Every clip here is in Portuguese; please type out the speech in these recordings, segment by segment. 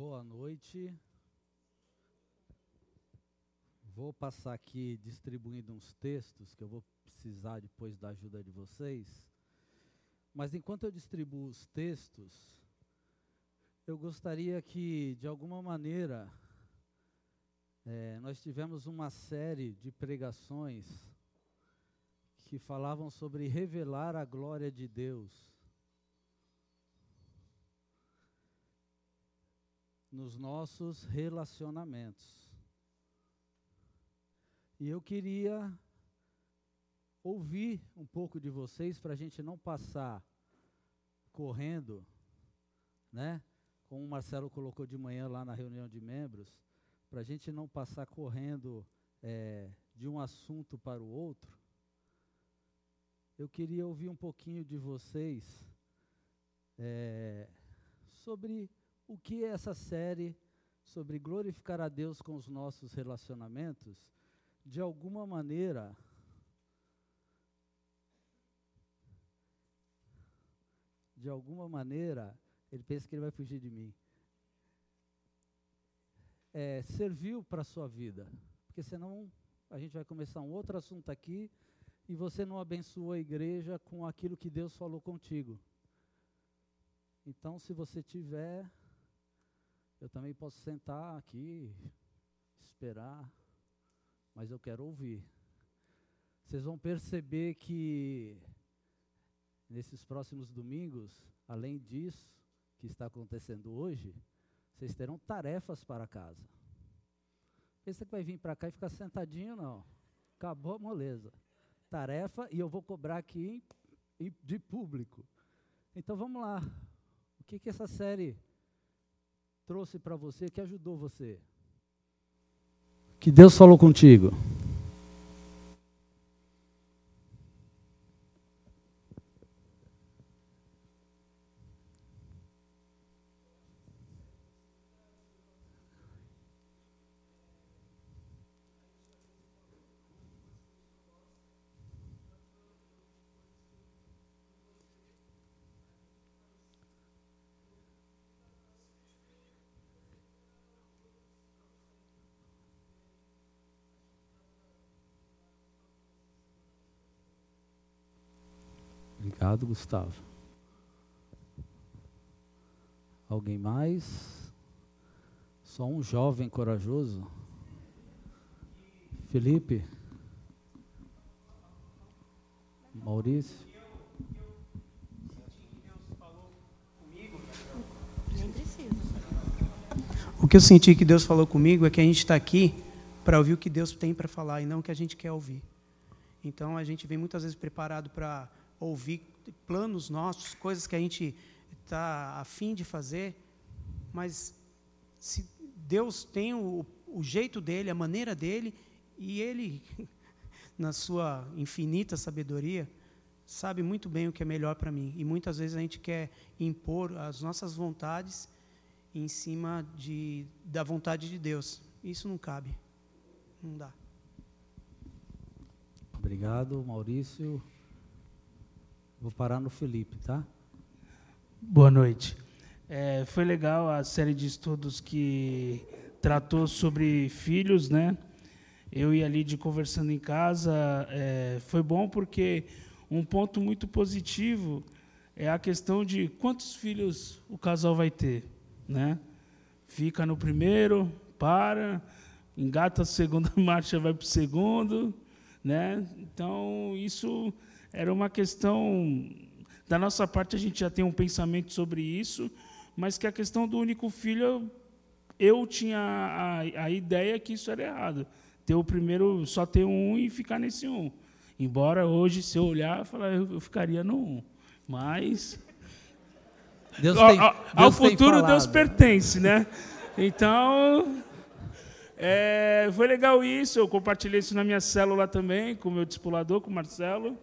Boa noite. Vou passar aqui distribuindo uns textos que eu vou precisar depois da ajuda de vocês. Mas enquanto eu distribuo os textos, eu gostaria que, de alguma maneira, é, nós tivemos uma série de pregações que falavam sobre revelar a glória de Deus nos nossos relacionamentos. E eu queria ouvir um pouco de vocês para a gente não passar correndo, né? Como o Marcelo colocou de manhã lá na reunião de membros, para a gente não passar correndo é, de um assunto para o outro. Eu queria ouvir um pouquinho de vocês é, sobre o que essa série sobre glorificar a Deus com os nossos relacionamentos, de alguma maneira, de alguma maneira, ele pensa que ele vai fugir de mim. É, serviu para a sua vida. Porque senão a gente vai começar um outro assunto aqui e você não abençoou a igreja com aquilo que Deus falou contigo. Então, se você tiver eu também posso sentar aqui, esperar, mas eu quero ouvir. Vocês vão perceber que nesses próximos domingos, além disso que está acontecendo hoje, vocês terão tarefas para casa. Pensa que vai vir para cá e ficar sentadinho, não. Acabou a moleza. Tarefa e eu vou cobrar aqui em, em, de público. Então vamos lá. O que, que essa série trouxe para você, que ajudou você? Que Deus falou contigo? Obrigado, Gustavo. Alguém mais? Só um jovem corajoso? Felipe? Maurício? O que eu senti que Deus falou comigo é que a gente está aqui para ouvir o que Deus tem para falar e não o que a gente quer ouvir. Então a gente vem muitas vezes preparado para ouvir planos nossos, coisas que a gente está afim de fazer, mas se Deus tem o, o jeito dele, a maneira dele, e ele, na sua infinita sabedoria, sabe muito bem o que é melhor para mim. E muitas vezes a gente quer impor as nossas vontades em cima de, da vontade de Deus. Isso não cabe. Não dá. Obrigado, Maurício. Vou parar no Felipe, tá? Boa noite. É, foi legal a série de estudos que tratou sobre filhos, né? Eu e a Lid conversando em casa, é, foi bom porque um ponto muito positivo é a questão de quantos filhos o casal vai ter, né? Fica no primeiro, para, engata a segunda marcha, vai para o segundo, né? Então isso era uma questão. Da nossa parte, a gente já tem um pensamento sobre isso, mas que a questão do único filho, eu tinha a, a ideia que isso era errado. Ter o primeiro, só ter um e ficar nesse um. Embora hoje, se eu olhar, eu, eu ficaria no um. Mas. Deus tem, ao, ao futuro, Deus pertence, né? Então. É, foi legal isso, eu compartilhei isso na minha célula também, com o meu discipulador, com o Marcelo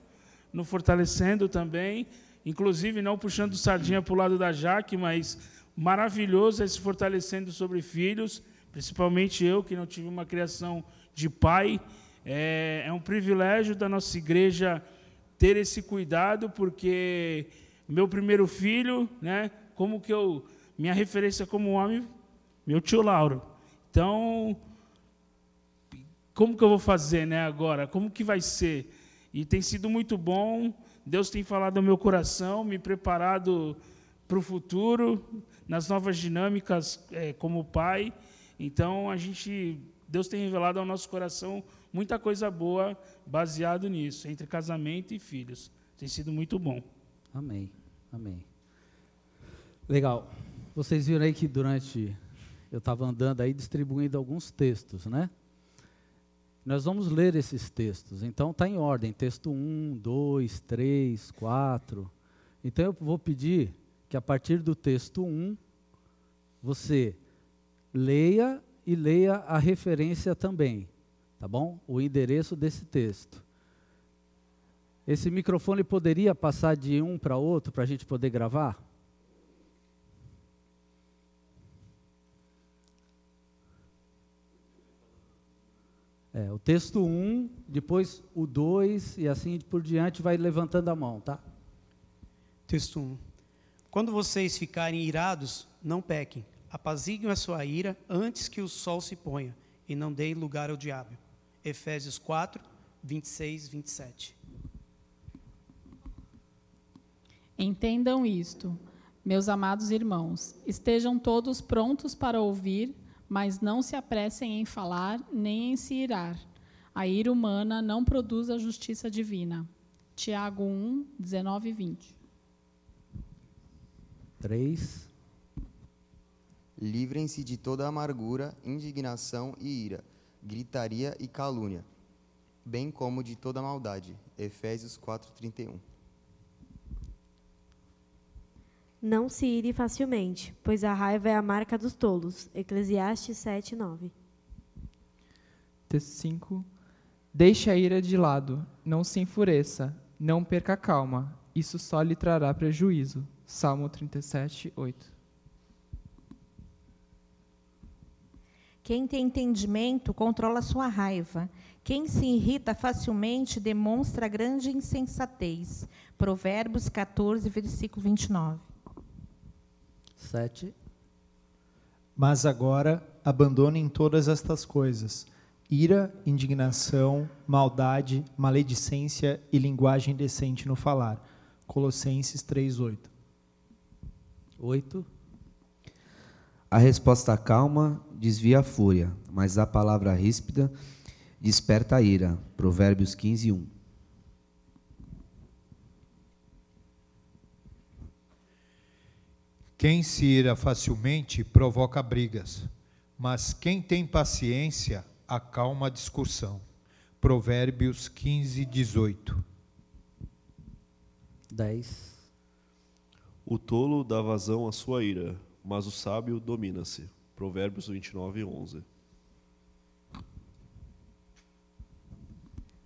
no fortalecendo também, inclusive não puxando sardinha para o lado da Jaque, mas maravilhoso esse fortalecendo sobre filhos, principalmente eu que não tive uma criação de pai. É, é um privilégio da nossa igreja ter esse cuidado, porque meu primeiro filho, né, como que eu minha referência como homem meu tio Lauro. Então, como que eu vou fazer, né, agora? Como que vai ser? E tem sido muito bom. Deus tem falado ao meu coração, me preparado para o futuro, nas novas dinâmicas é, como pai. Então, a gente, Deus tem revelado ao nosso coração muita coisa boa baseado nisso, entre casamento e filhos. Tem sido muito bom. Amém. Amém. Legal. Vocês viram aí que durante eu estava andando aí distribuindo alguns textos, né? Nós vamos ler esses textos. Então está em ordem, texto 1, 2, 3, 4. Então eu vou pedir que a partir do texto 1 você leia e leia a referência também, tá bom? O endereço desse texto. Esse microfone poderia passar de um para outro para a gente poder gravar? É, o texto 1, um, depois o 2 e assim por diante vai levantando a mão, tá? Texto 1. Um. Quando vocês ficarem irados, não pequem. Apaziguem a sua ira antes que o sol se ponha e não deem lugar ao diabo. Efésios 4, 26, 27. Entendam isto, meus amados irmãos. Estejam todos prontos para ouvir mas não se apressem em falar nem em se irar. A ira humana não produz a justiça divina. Tiago 1, 19 e 20. 3. Livrem-se de toda amargura, indignação e ira, gritaria e calúnia, bem como de toda maldade. Efésios 4, 31. Não se ire facilmente, pois a raiva é a marca dos tolos. Eclesiastes 7, 9. Texto 5. Deixe a ira de lado, não se enfureça, não perca a calma, isso só lhe trará prejuízo. Salmo 37, 8. Quem tem entendimento controla sua raiva. Quem se irrita facilmente demonstra grande insensatez. Provérbios 14, versículo 29. 7. Mas agora abandonem todas estas coisas: ira, indignação, maldade, maledicência e linguagem decente no falar. Colossenses 3:8. 8. A resposta calma desvia a fúria, mas a palavra ríspida desperta a ira. Provérbios 15, Quem se ira facilmente provoca brigas, mas quem tem paciência acalma a discussão. Provérbios 15, 18. 10. O tolo dá vazão à sua ira, mas o sábio domina-se. Provérbios 29, 11.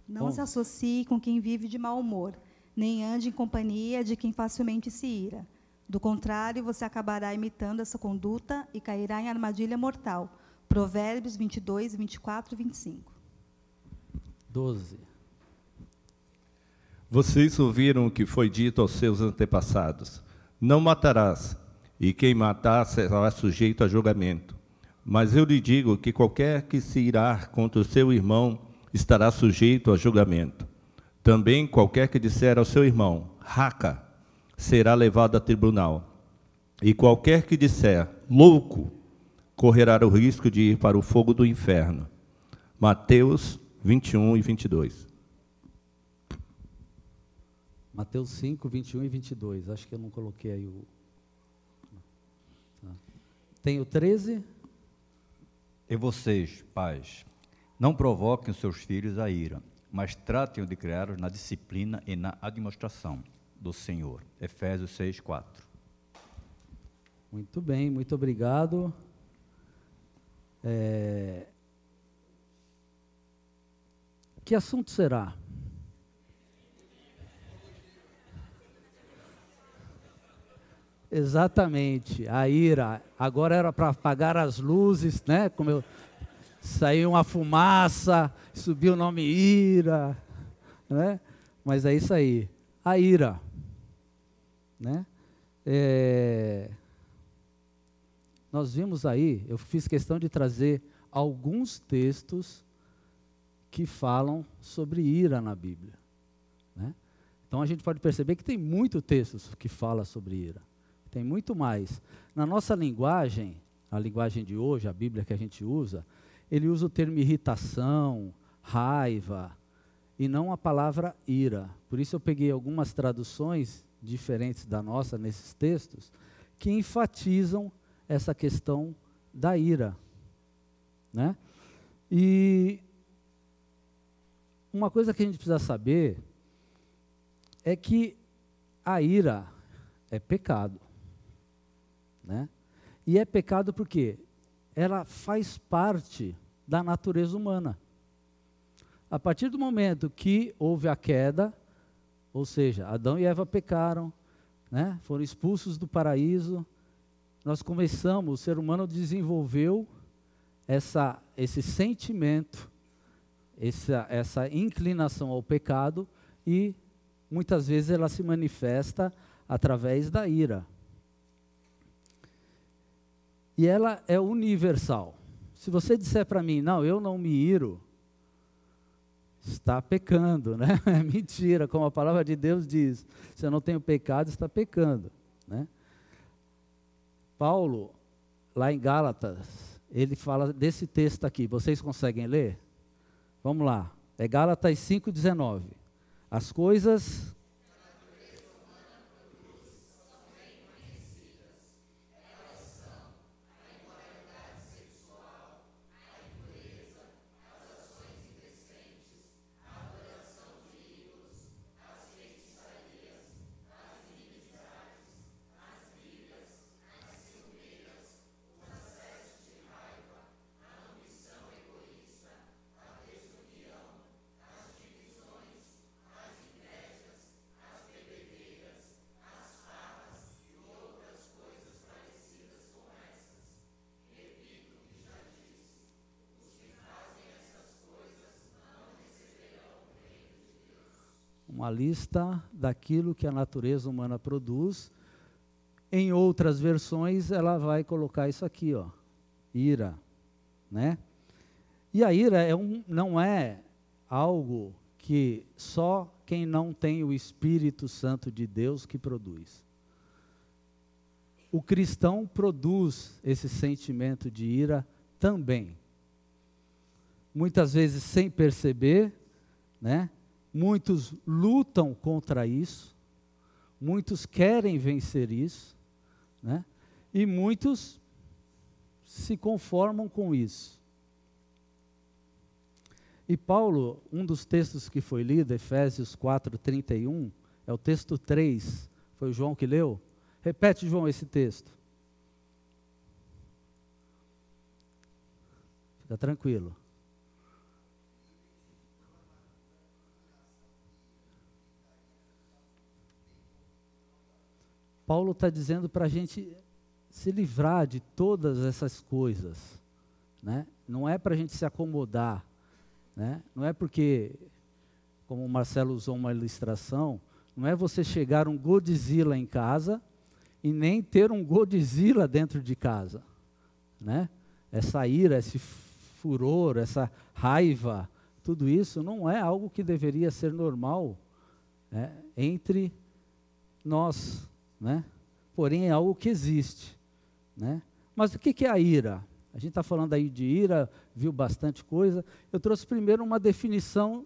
Não Bom. se associe com quem vive de mau humor, nem ande em companhia de quem facilmente se ira do contrário, você acabará imitando essa conduta e cairá em armadilha mortal. Provérbios 22, 24 e 25. 12. Vocês ouviram o que foi dito aos seus antepassados: Não matarás, e quem matar será sujeito a julgamento. Mas eu lhe digo que qualquer que se irar contra o seu irmão estará sujeito a julgamento. Também qualquer que disser ao seu irmão, raca, será levado a tribunal. E qualquer que disser louco correrá o risco de ir para o fogo do inferno. Mateus 21 e 22. Mateus 5, 21 e 22. Acho que eu não coloquei aí o. Tá. Tem o 13. E vocês, pais, não provoquem os seus filhos a ira, mas tratem de criá-los na disciplina e na administração do Senhor. Efésios 6, 4. Muito bem, muito obrigado. É... Que assunto será? Exatamente, a ira. Agora era para apagar as luzes, né? Como eu saiu uma fumaça, subiu o nome ira, né? Mas é isso aí. A ira. Né? É... nós vimos aí, eu fiz questão de trazer alguns textos que falam sobre ira na Bíblia. Né? Então a gente pode perceber que tem muito textos que fala sobre ira. Tem muito mais. Na nossa linguagem, a linguagem de hoje, a Bíblia que a gente usa, ele usa o termo irritação, raiva, e não a palavra ira. Por isso eu peguei algumas traduções diferentes da nossa nesses textos que enfatizam essa questão da ira, né? E uma coisa que a gente precisa saber é que a ira é pecado, né? E é pecado porque ela faz parte da natureza humana. A partir do momento que houve a queda, ou seja, Adão e Eva pecaram, né? foram expulsos do paraíso, nós começamos, o ser humano desenvolveu essa, esse sentimento, essa, essa inclinação ao pecado e muitas vezes ela se manifesta através da ira. E ela é universal. Se você disser para mim, não, eu não me iro, está pecando, né? É mentira, como a palavra de Deus diz. Se eu não tenho pecado, está pecando, né? Paulo, lá em Gálatas, ele fala desse texto aqui. Vocês conseguem ler? Vamos lá. É Gálatas 5:19. As coisas uma lista daquilo que a natureza humana produz. Em outras versões, ela vai colocar isso aqui, ó, ira, né? E a ira é um, não é algo que só quem não tem o Espírito Santo de Deus que produz. O cristão produz esse sentimento de ira também. Muitas vezes sem perceber, né? Muitos lutam contra isso, muitos querem vencer isso, né? e muitos se conformam com isso. E Paulo, um dos textos que foi lido, Efésios 4, 31, é o texto 3, foi o João que leu? Repete, João, esse texto. Fica tranquilo. Paulo está dizendo para a gente se livrar de todas essas coisas. Né? Não é para a gente se acomodar. Né? Não é porque, como o Marcelo usou uma ilustração, não é você chegar um Godzilla em casa e nem ter um Godzilla dentro de casa. Né? Essa ira, esse furor, essa raiva, tudo isso não é algo que deveria ser normal né? entre nós né? porém é algo que existe. Né? Mas o que é a ira? A gente está falando aí de ira, viu bastante coisa. Eu trouxe primeiro uma definição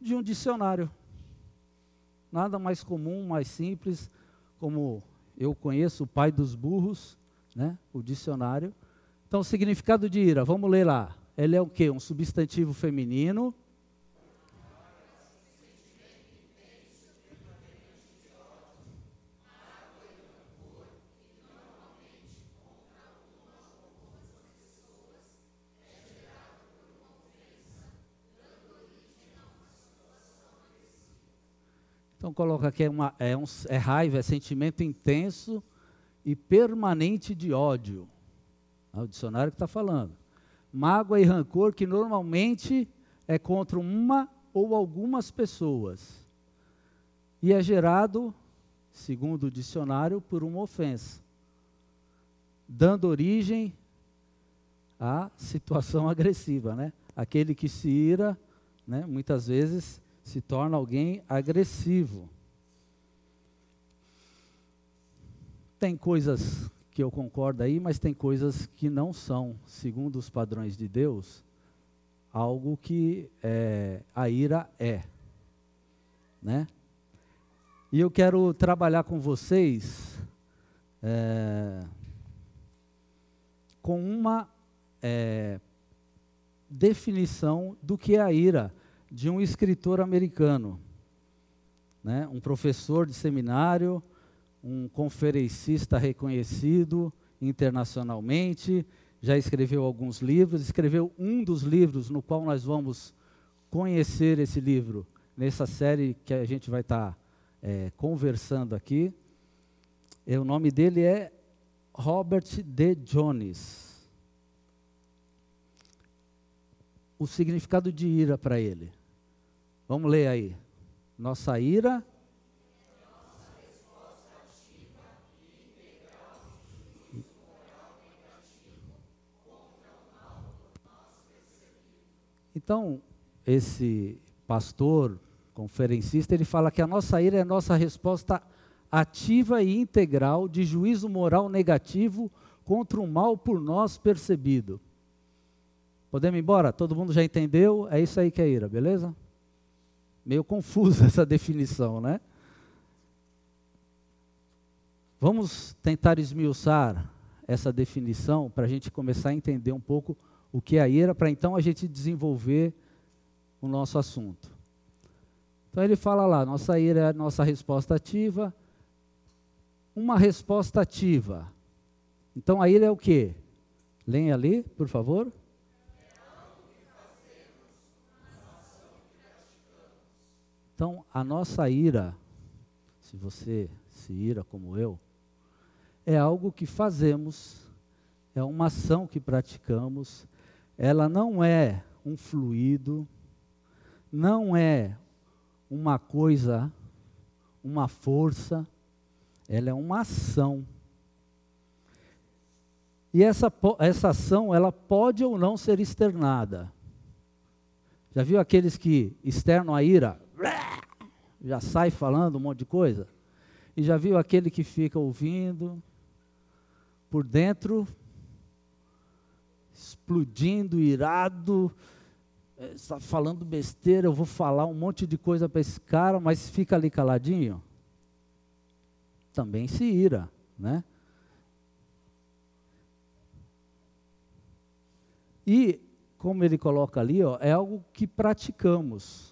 de um dicionário. Nada mais comum, mais simples, como eu conheço o pai dos burros, né? o dicionário. Então, o significado de ira, vamos ler lá. Ele é o quê? Um substantivo feminino Então coloca aqui é, uma, é, um, é raiva, é sentimento intenso e permanente de ódio. É o dicionário que está falando. Mágoa e rancor que normalmente é contra uma ou algumas pessoas. E é gerado, segundo o dicionário, por uma ofensa. dando origem à situação agressiva, né? Aquele que se ira, né, muitas vezes se torna alguém agressivo. Tem coisas que eu concordo aí, mas tem coisas que não são, segundo os padrões de Deus, algo que é, a ira é, né? E eu quero trabalhar com vocês é, com uma é, definição do que é a ira de um escritor americano, né? um professor de seminário, um conferencista reconhecido internacionalmente, já escreveu alguns livros, escreveu um dos livros no qual nós vamos conhecer esse livro nessa série que a gente vai estar tá, é, conversando aqui. E o nome dele é Robert D. Jones. O significado de ira para ele. Vamos ler aí. Nossa ira Então, esse pastor, conferencista, ele fala que a nossa ira é a nossa resposta ativa e integral de juízo moral negativo contra o mal por nós percebido. Podemos ir embora? Todo mundo já entendeu? É isso aí que é ira, beleza? Meio confusa essa definição, né? Vamos tentar esmiuçar essa definição para a gente começar a entender um pouco o que é a ira, para então a gente desenvolver o nosso assunto. Então ele fala lá, nossa ira é a nossa resposta ativa. Uma resposta ativa. Então a ira é o quê? Leia ali, por favor. Então, a nossa ira, se você se ira como eu, é algo que fazemos, é uma ação que praticamos, ela não é um fluido, não é uma coisa, uma força, ela é uma ação. E essa, essa ação, ela pode ou não ser externada. Já viu aqueles que externam a ira? Já sai falando um monte de coisa? E já viu aquele que fica ouvindo? Por dentro explodindo, irado, está é, falando besteira, eu vou falar um monte de coisa para esse cara, mas fica ali caladinho. Também se ira, né? E, como ele coloca ali, ó, é algo que praticamos.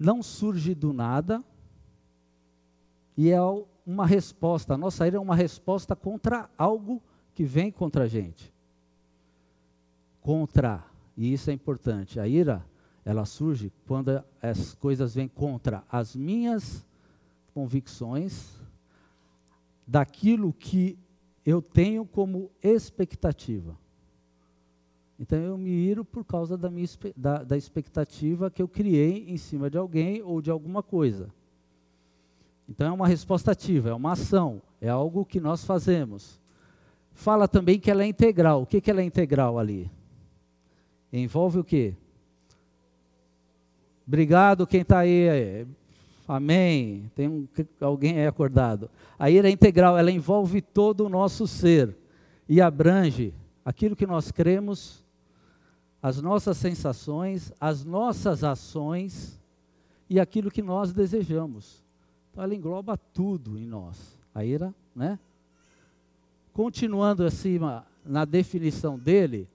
Não surge do nada, e é uma resposta. A nossa ira é uma resposta contra algo que vem contra a gente. Contra, e isso é importante. A ira, ela surge quando as coisas vêm contra as minhas convicções, daquilo que eu tenho como expectativa. Então eu me iro por causa da, minha, da, da expectativa que eu criei em cima de alguém ou de alguma coisa. Então é uma resposta ativa, é uma ação, é algo que nós fazemos. Fala também que ela é integral. O que, que ela é integral ali? Envolve o quê? Obrigado quem está aí. Amém. Tem um, alguém aí acordado. A ira é integral, ela envolve todo o nosso ser e abrange aquilo que nós cremos, as nossas sensações, as nossas ações e aquilo que nós desejamos. Então ela engloba tudo em nós. A ira, né? Continuando acima na definição dele,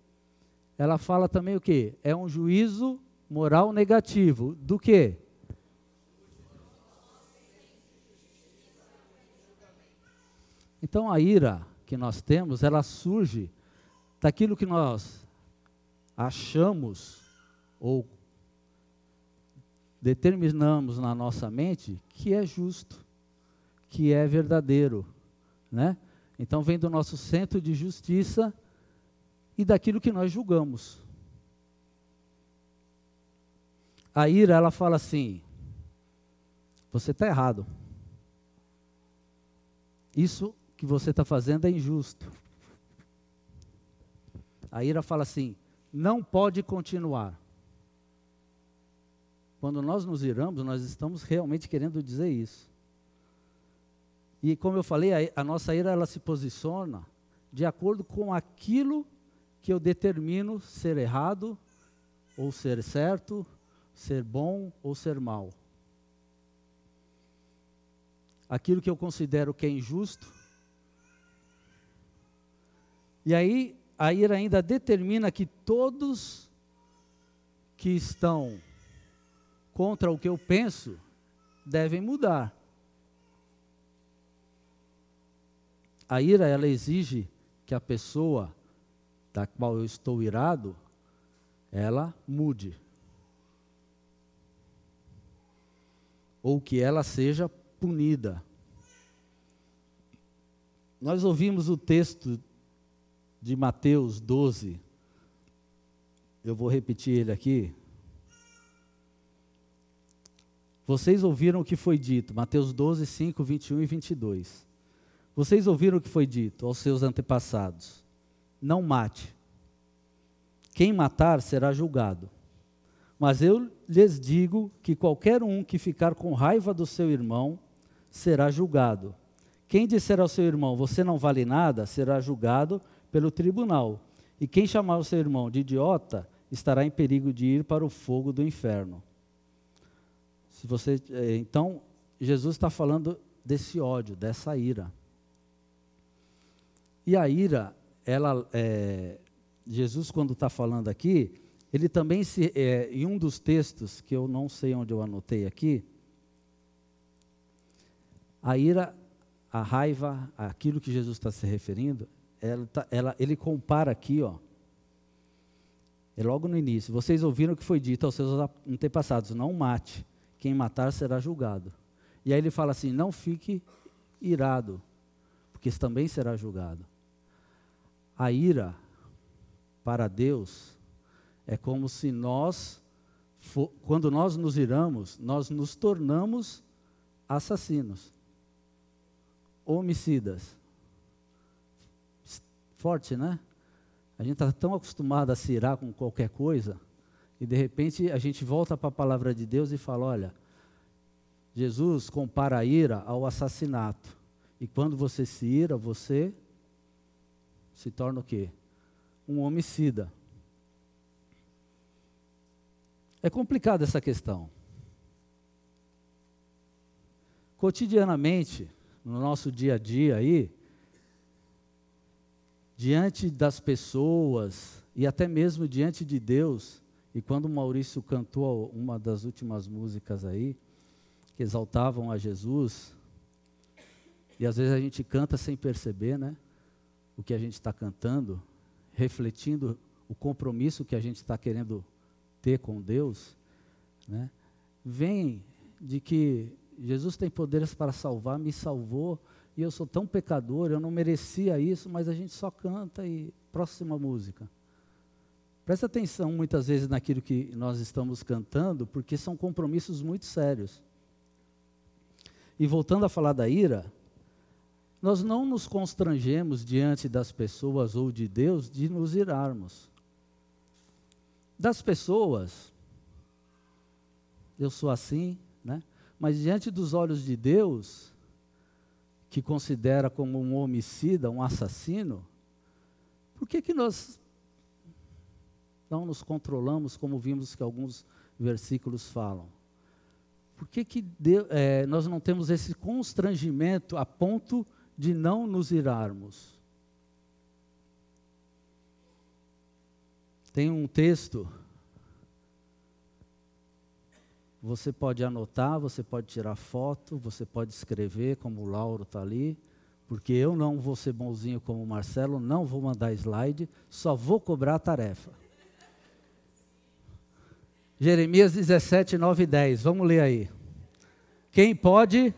ela fala também o que? É um juízo moral negativo. Do que? Então a ira que nós temos, ela surge daquilo que nós achamos ou determinamos na nossa mente que é justo, que é verdadeiro, né? Então vem do nosso centro de justiça e daquilo que nós julgamos. A ira, ela fala assim: você está errado. isso que você está fazendo é injusto. A ira fala assim: não pode continuar. Quando nós nos iramos, nós estamos realmente querendo dizer isso. E como eu falei, a, a nossa ira ela se posiciona de acordo com aquilo que eu determino ser errado ou ser certo, ser bom ou ser mal. Aquilo que eu considero que é injusto. E aí a ira ainda determina que todos que estão contra o que eu penso devem mudar. A ira ela exige que a pessoa da qual eu estou irado, ela mude. Ou que ela seja punida. Nós ouvimos o texto de Mateus 12. Eu vou repetir ele aqui. Vocês ouviram o que foi dito, Mateus 12, 5, 21 e 22. Vocês ouviram o que foi dito aos seus antepassados: Não mate. Quem matar será julgado. Mas eu lhes digo que qualquer um que ficar com raiva do seu irmão será julgado. Quem disser ao seu irmão, você não vale nada, será julgado pelo tribunal. E quem chamar o seu irmão de idiota estará em perigo de ir para o fogo do inferno. Se você, eh, então, Jesus está falando desse ódio, dessa ira. E a ira, ela, é, Jesus, quando está falando aqui, ele também se, é, em um dos textos que eu não sei onde eu anotei aqui, a ira, a raiva, aquilo que Jesus está se referindo, ela, tá, ela, ele compara aqui, ó, é logo no início. Vocês ouviram o que foi dito aos seus antepassados: não mate, quem matar será julgado. E aí ele fala assim: não fique irado, porque também será julgado. A ira para Deus é como se nós, quando nós nos iramos, nós nos tornamos assassinos, homicidas. Forte, né? A gente está tão acostumado a se irar com qualquer coisa, e de repente a gente volta para a palavra de Deus e fala: olha, Jesus compara a ira ao assassinato. E quando você se ira, você se torna o quê? Um homicida. É complicada essa questão. Cotidianamente, no nosso dia a dia aí, diante das pessoas e até mesmo diante de Deus, e quando o Maurício cantou uma das últimas músicas aí, que exaltavam a Jesus, e às vezes a gente canta sem perceber, né? o que a gente está cantando, refletindo o compromisso que a gente está querendo ter com Deus, né, vem de que Jesus tem poderes para salvar, me salvou, e eu sou tão pecador, eu não merecia isso, mas a gente só canta e próxima música. Presta atenção muitas vezes naquilo que nós estamos cantando, porque são compromissos muito sérios. E voltando a falar da ira, nós não nos constrangemos diante das pessoas ou de Deus de nos irarmos. Das pessoas, eu sou assim, né? mas diante dos olhos de Deus, que considera como um homicida, um assassino, por que, que nós não nos controlamos, como vimos que alguns versículos falam? Por que, que Deus, é, nós não temos esse constrangimento a ponto de não nos irarmos. Tem um texto, você pode anotar, você pode tirar foto, você pode escrever, como o Lauro está ali, porque eu não vou ser bonzinho como o Marcelo, não vou mandar slide, só vou cobrar a tarefa. Jeremias 17, 9 e 10, vamos ler aí. Quem pode?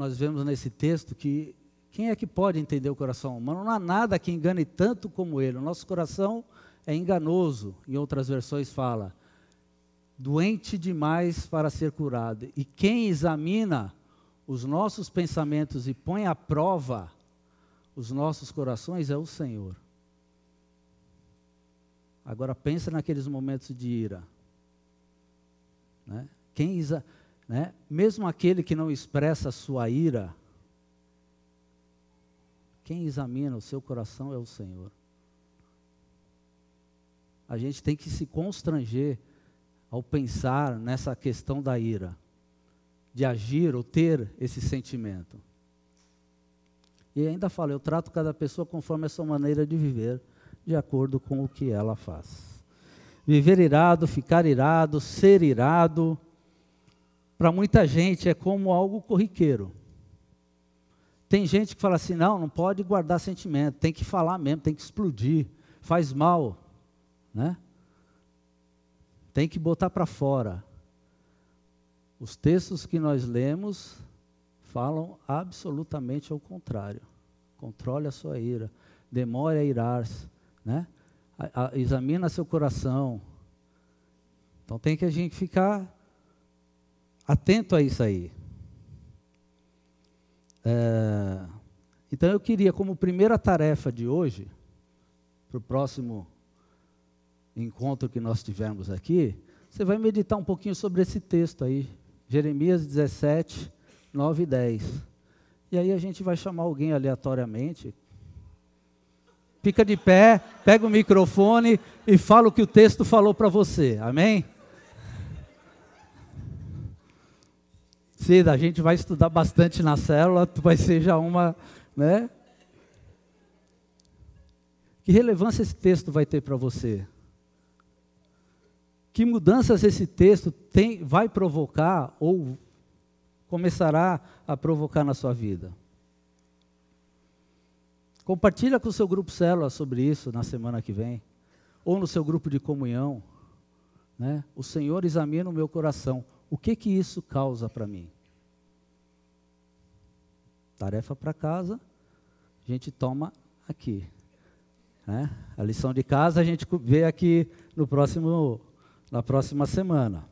Nós vemos nesse texto que quem é que pode entender o coração humano? Não há nada que engane tanto como ele. O nosso coração é enganoso, em outras versões fala, doente demais para ser curado. E quem examina os nossos pensamentos e põe à prova os nossos corações é o Senhor. Agora pensa naqueles momentos de ira. Né? Quem exa né? Mesmo aquele que não expressa sua ira, quem examina o seu coração é o Senhor. A gente tem que se constranger ao pensar nessa questão da ira, de agir ou ter esse sentimento. E ainda fala, eu trato cada pessoa conforme a sua maneira de viver, de acordo com o que ela faz. Viver irado, ficar irado, ser irado, para muita gente é como algo corriqueiro. Tem gente que fala assim: não, não pode guardar sentimento, tem que falar mesmo, tem que explodir, faz mal, né? Tem que botar para fora. Os textos que nós lemos falam absolutamente ao contrário. Controle a sua ira, demore a irar-se, né? A, a, examina seu coração. Então tem que a gente ficar atento a isso aí. É, então eu queria, como primeira tarefa de hoje, para o próximo encontro que nós tivermos aqui, você vai meditar um pouquinho sobre esse texto aí, Jeremias 17, 9 e 10. E aí a gente vai chamar alguém aleatoriamente. Fica de pé, pega o microfone e fala o que o texto falou para você. Amém? Cida, a gente vai estudar bastante na célula, tu vai ser já uma, né? Que relevância esse texto vai ter para você? Que mudanças esse texto tem, vai provocar ou começará a provocar na sua vida? Compartilha com o seu grupo célula sobre isso na semana que vem, ou no seu grupo de comunhão. Né? O Senhor examina o meu coração. O que que isso causa para mim? Tarefa para casa, a gente toma aqui. Né? A lição de casa a gente vê aqui no próximo, na próxima semana.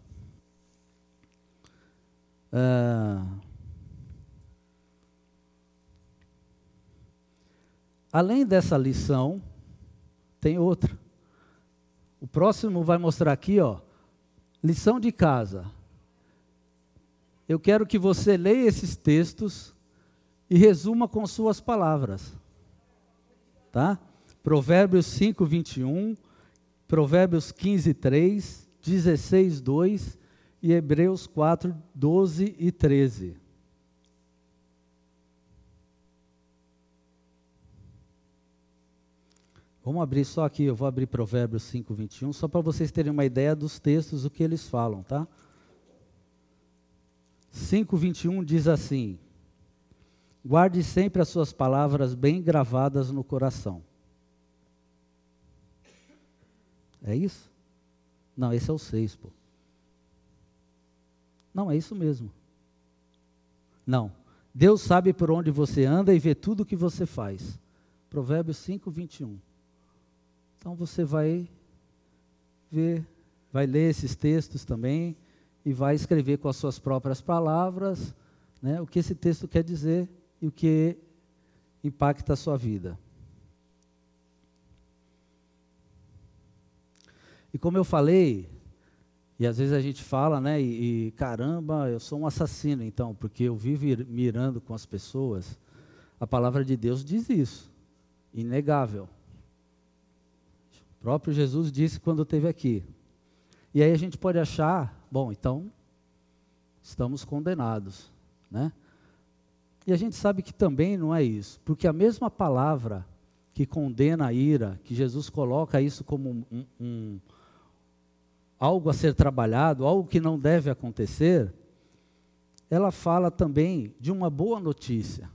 Ah, além dessa lição, tem outra. O próximo vai mostrar aqui, ó, lição de casa. Eu quero que você leia esses textos e resuma com suas palavras. Tá? Provérbios 5, 21, Provérbios 15, 3, 16, 2 e Hebreus 4, 12 e 13. Vamos abrir só aqui, eu vou abrir Provérbios 5, 21, só para vocês terem uma ideia dos textos, o que eles falam, tá? 5,21 diz assim: Guarde sempre as suas palavras bem gravadas no coração. É isso? Não, esse é o 6, pô. Não, é isso mesmo. Não. Deus sabe por onde você anda e vê tudo o que você faz. Provérbios 5, 21. Então você vai ver, vai ler esses textos também e vai escrever com as suas próprias palavras né, o que esse texto quer dizer e o que impacta a sua vida. E como eu falei, e às vezes a gente fala, né, e, e, caramba, eu sou um assassino então, porque eu vivo mirando com as pessoas. A palavra de Deus diz isso, inegável. O próprio Jesus disse quando esteve aqui. E aí a gente pode achar Bom, então estamos condenados, né? E a gente sabe que também não é isso, porque a mesma palavra que condena a ira, que Jesus coloca isso como um, um, algo a ser trabalhado, algo que não deve acontecer, ela fala também de uma boa notícia.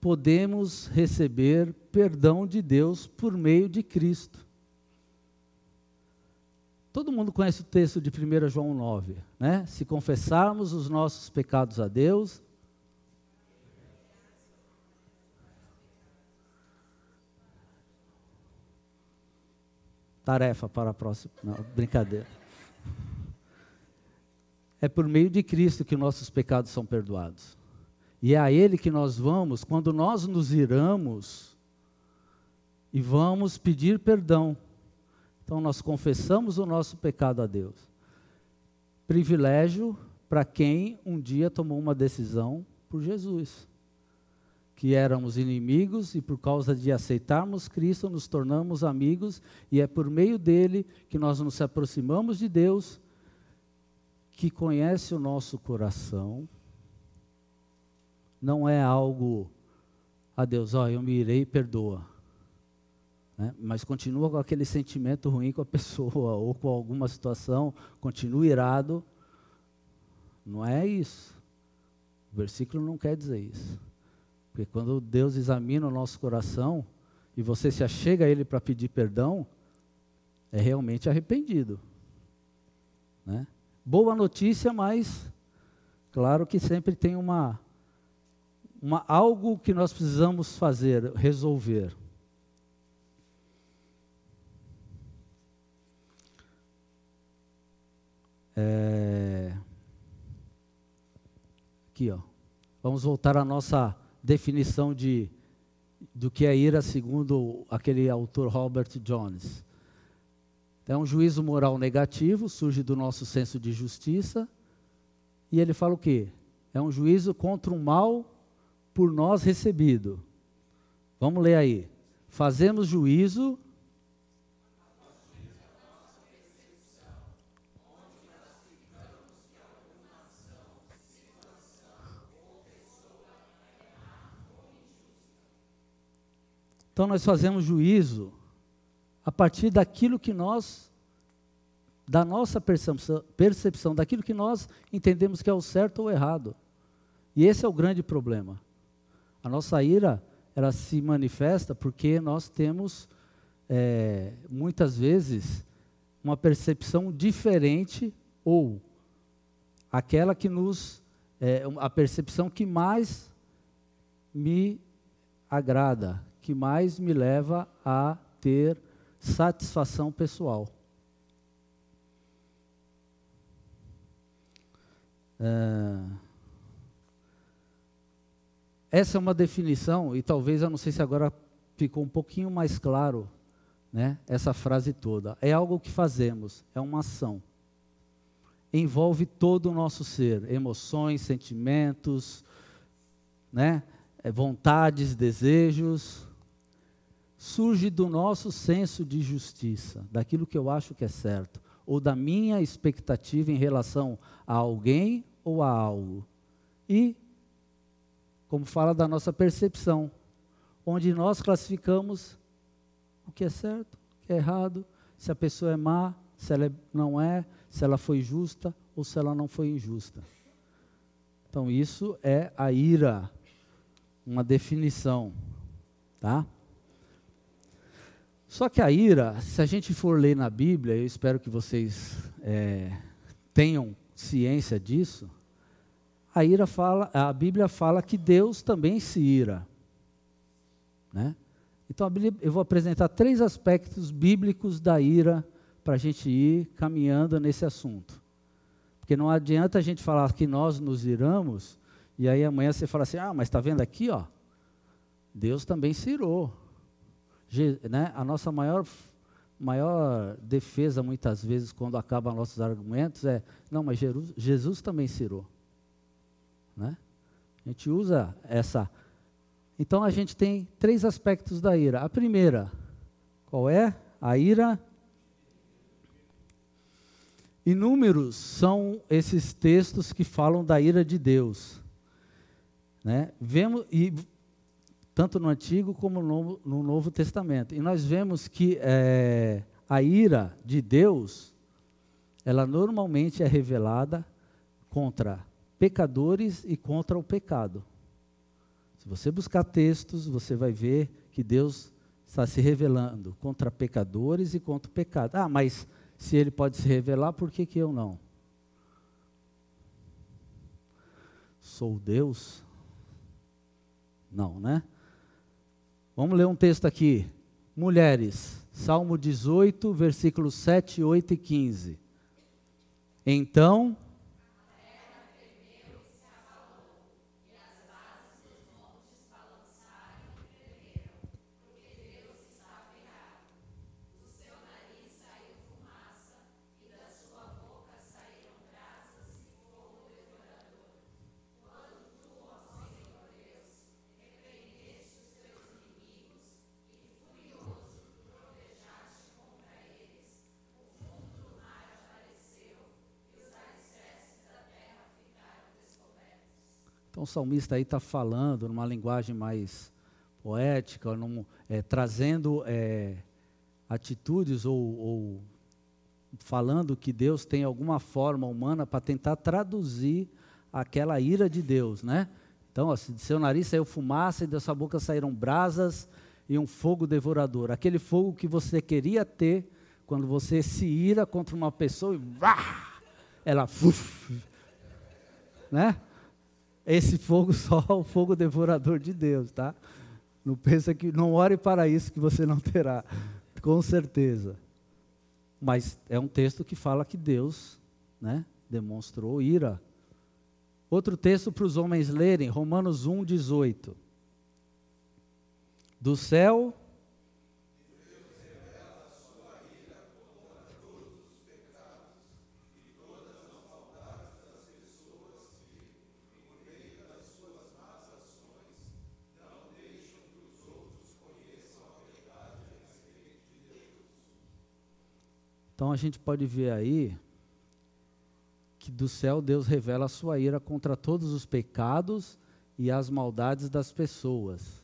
Podemos receber perdão de Deus por meio de Cristo. Todo mundo conhece o texto de 1 João 9, né? Se confessarmos os nossos pecados a Deus, tarefa para a próxima. Não, brincadeira. É por meio de Cristo que nossos pecados são perdoados. E é a Ele que nós vamos quando nós nos iramos e vamos pedir perdão. Então nós confessamos o nosso pecado a Deus. Privilégio para quem um dia tomou uma decisão por Jesus. Que éramos inimigos e por causa de aceitarmos Cristo nos tornamos amigos e é por meio dele que nós nos aproximamos de Deus, que conhece o nosso coração. Não é algo a Deus, ó, oh, eu me irei e perdoa né? mas continua com aquele sentimento ruim com a pessoa ou com alguma situação, continua irado. Não é isso. O versículo não quer dizer isso. Porque quando Deus examina o nosso coração e você se achega a Ele para pedir perdão, é realmente arrependido. Né? Boa notícia, mas claro que sempre tem uma, uma algo que nós precisamos fazer, resolver. É... Aqui, ó. Vamos voltar à nossa definição de do que é ira segundo aquele autor Robert Jones. É um juízo moral negativo, surge do nosso senso de justiça, e ele fala o quê? É um juízo contra um mal por nós recebido. Vamos ler aí. Fazemos juízo Então nós fazemos juízo a partir daquilo que nós, da nossa percepção, percepção, daquilo que nós entendemos que é o certo ou errado. E esse é o grande problema. A nossa ira, ela se manifesta porque nós temos, é, muitas vezes, uma percepção diferente ou aquela que nos, é, a percepção que mais me agrada, que mais me leva a ter satisfação pessoal. É, essa é uma definição, e talvez eu não sei se agora ficou um pouquinho mais claro, né, essa frase toda. É algo que fazemos, é uma ação. Envolve todo o nosso ser, emoções, sentimentos, né, é, vontades, desejos surge do nosso senso de justiça, daquilo que eu acho que é certo, ou da minha expectativa em relação a alguém ou a algo. E, como fala da nossa percepção, onde nós classificamos o que é certo, o que é errado, se a pessoa é má, se ela não é, se ela foi justa ou se ela não foi injusta. Então, isso é a ira, uma definição, tá? Só que a ira, se a gente for ler na Bíblia, eu espero que vocês é, tenham ciência disso, a ira fala, a Bíblia fala que Deus também se ira. Né? Então eu vou apresentar três aspectos bíblicos da ira para a gente ir caminhando nesse assunto. Porque não adianta a gente falar que nós nos iramos, e aí amanhã você fala assim, ah, mas está vendo aqui, ó, Deus também se irou né, a nossa maior, maior defesa, muitas vezes, quando acabam nossos argumentos, é: não, mas Jesus, Jesus também cirou. Né? A gente usa essa. Então a gente tem três aspectos da ira. A primeira, qual é? A ira. Inúmeros são esses textos que falam da ira de Deus. Né? Vemos, e tanto no Antigo como no, no Novo Testamento. E nós vemos que é, a ira de Deus, ela normalmente é revelada contra pecadores e contra o pecado. Se você buscar textos, você vai ver que Deus está se revelando contra pecadores e contra o pecado. Ah, mas Se ele pode se revelar, por que, que eu não? Sou Deus? Não, né? Vamos ler um texto aqui. Mulheres, Salmo 18, versículos 7, 8 e 15. Então Então o salmista aí está falando numa linguagem mais poética, num, é, trazendo é, atitudes ou, ou falando que Deus tem alguma forma humana para tentar traduzir aquela ira de Deus, né? Então, ó, de seu nariz saiu fumaça e da sua boca saíram brasas e um fogo devorador. Aquele fogo que você queria ter quando você se ira contra uma pessoa e vá, ela uf, né? Esse fogo só o fogo devorador de Deus, tá? Não pensa que não ore para isso que você não terá, com certeza. Mas é um texto que fala que Deus, né, demonstrou ira. Outro texto para os homens lerem, Romanos 1:18. Do céu Então a gente pode ver aí que do céu Deus revela a sua ira contra todos os pecados e as maldades das pessoas,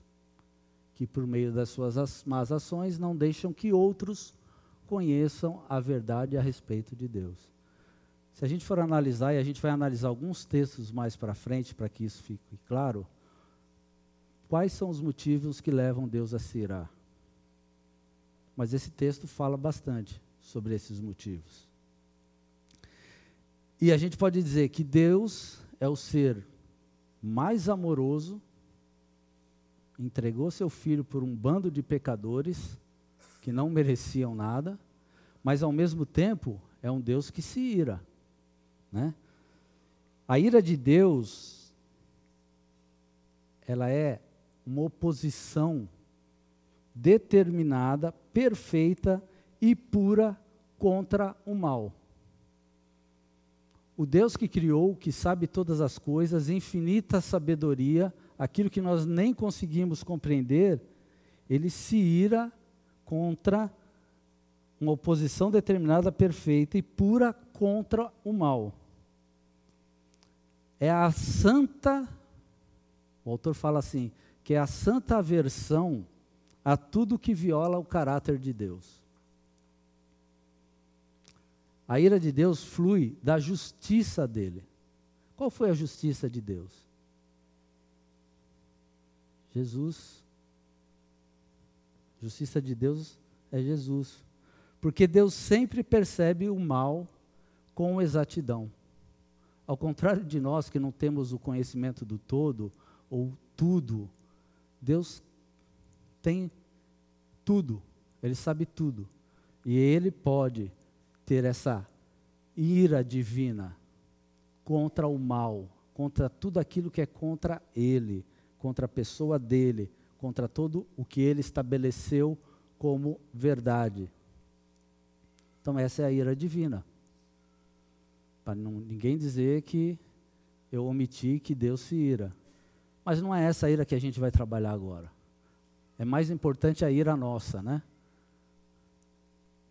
que por meio das suas más ações não deixam que outros conheçam a verdade a respeito de Deus. Se a gente for analisar, e a gente vai analisar alguns textos mais para frente, para que isso fique claro, quais são os motivos que levam Deus a se irar? Mas esse texto fala bastante sobre esses motivos. E a gente pode dizer que Deus é o ser mais amoroso, entregou seu filho por um bando de pecadores que não mereciam nada, mas ao mesmo tempo é um Deus que se ira, né? A ira de Deus ela é uma oposição determinada, perfeita e pura contra o mal. O Deus que criou, que sabe todas as coisas, infinita sabedoria, aquilo que nós nem conseguimos compreender, ele se ira contra uma oposição determinada, perfeita e pura contra o mal. É a santa, o autor fala assim, que é a santa aversão a tudo que viola o caráter de Deus. A ira de Deus flui da justiça dele. Qual foi a justiça de Deus? Jesus. Justiça de Deus é Jesus. Porque Deus sempre percebe o mal com exatidão. Ao contrário de nós que não temos o conhecimento do todo ou tudo, Deus tem tudo, Ele sabe tudo. E Ele pode ter essa ira divina contra o mal, contra tudo aquilo que é contra ele, contra a pessoa dele, contra todo o que ele estabeleceu como verdade. Então, essa é a ira divina. Para ninguém dizer que eu omiti que Deus se ira. Mas não é essa ira que a gente vai trabalhar agora. É mais importante a ira nossa, né?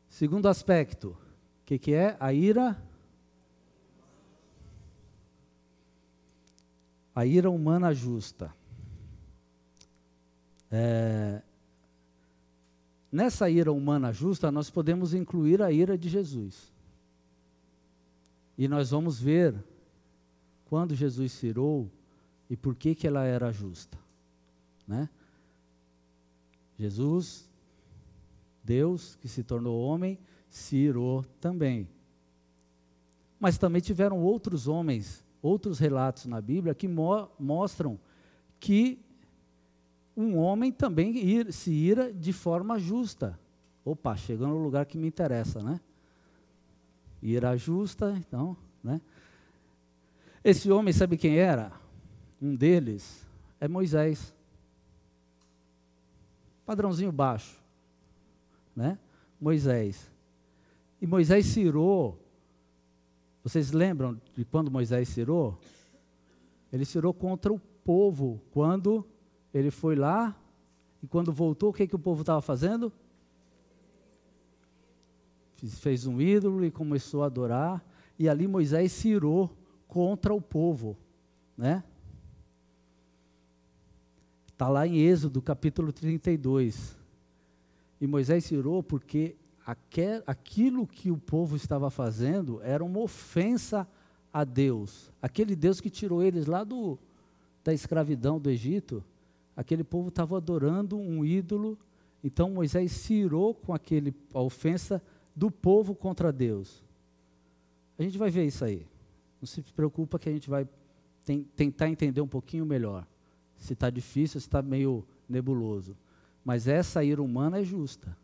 Segundo aspecto, que, que é a ira? A ira humana justa. É, nessa ira humana justa, nós podemos incluir a ira de Jesus. E nós vamos ver quando Jesus se irou e por que, que ela era justa. Né? Jesus, Deus que se tornou homem, se irou também. Mas também tiveram outros homens, outros relatos na Bíblia que mo mostram que um homem também ir, se ira de forma justa. Opa, chegando no lugar que me interessa, né? Ira justa, então, né? Esse homem, sabe quem era? Um deles é Moisés. Padrãozinho baixo, né? Moisés. E Moisés cirou. Vocês lembram de quando Moisés cirou? Ele cirou contra o povo quando ele foi lá e quando voltou, o que, que o povo estava fazendo? Fez um ídolo e começou a adorar. E ali Moisés cirou contra o povo. Né? Está lá em Êxodo, capítulo 32. E Moisés cirou porque aquilo que o povo estava fazendo era uma ofensa a Deus. Aquele Deus que tirou eles lá do, da escravidão do Egito, aquele povo estava adorando um ídolo, então Moisés se irou com aquele, a ofensa do povo contra Deus. A gente vai ver isso aí. Não se preocupa que a gente vai tem, tentar entender um pouquinho melhor. Se está difícil, se está meio nebuloso. Mas essa ira humana é justa.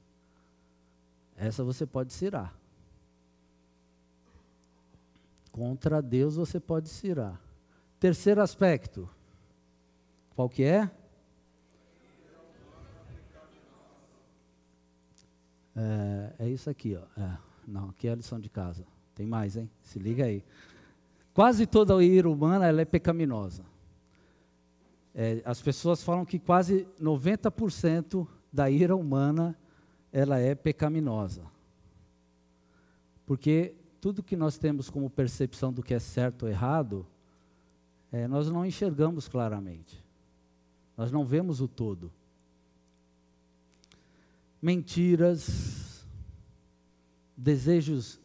Essa você pode cirar. Contra Deus você pode cirar. Terceiro aspecto. Qual que é? É, é isso aqui, ó. É, não, aqui é a lição de casa. Tem mais, hein? Se liga aí. Quase toda a ira humana ela é pecaminosa. É, as pessoas falam que quase 90% da ira humana ela é pecaminosa. Porque tudo que nós temos como percepção do que é certo ou errado, é, nós não enxergamos claramente. Nós não vemos o todo mentiras, desejos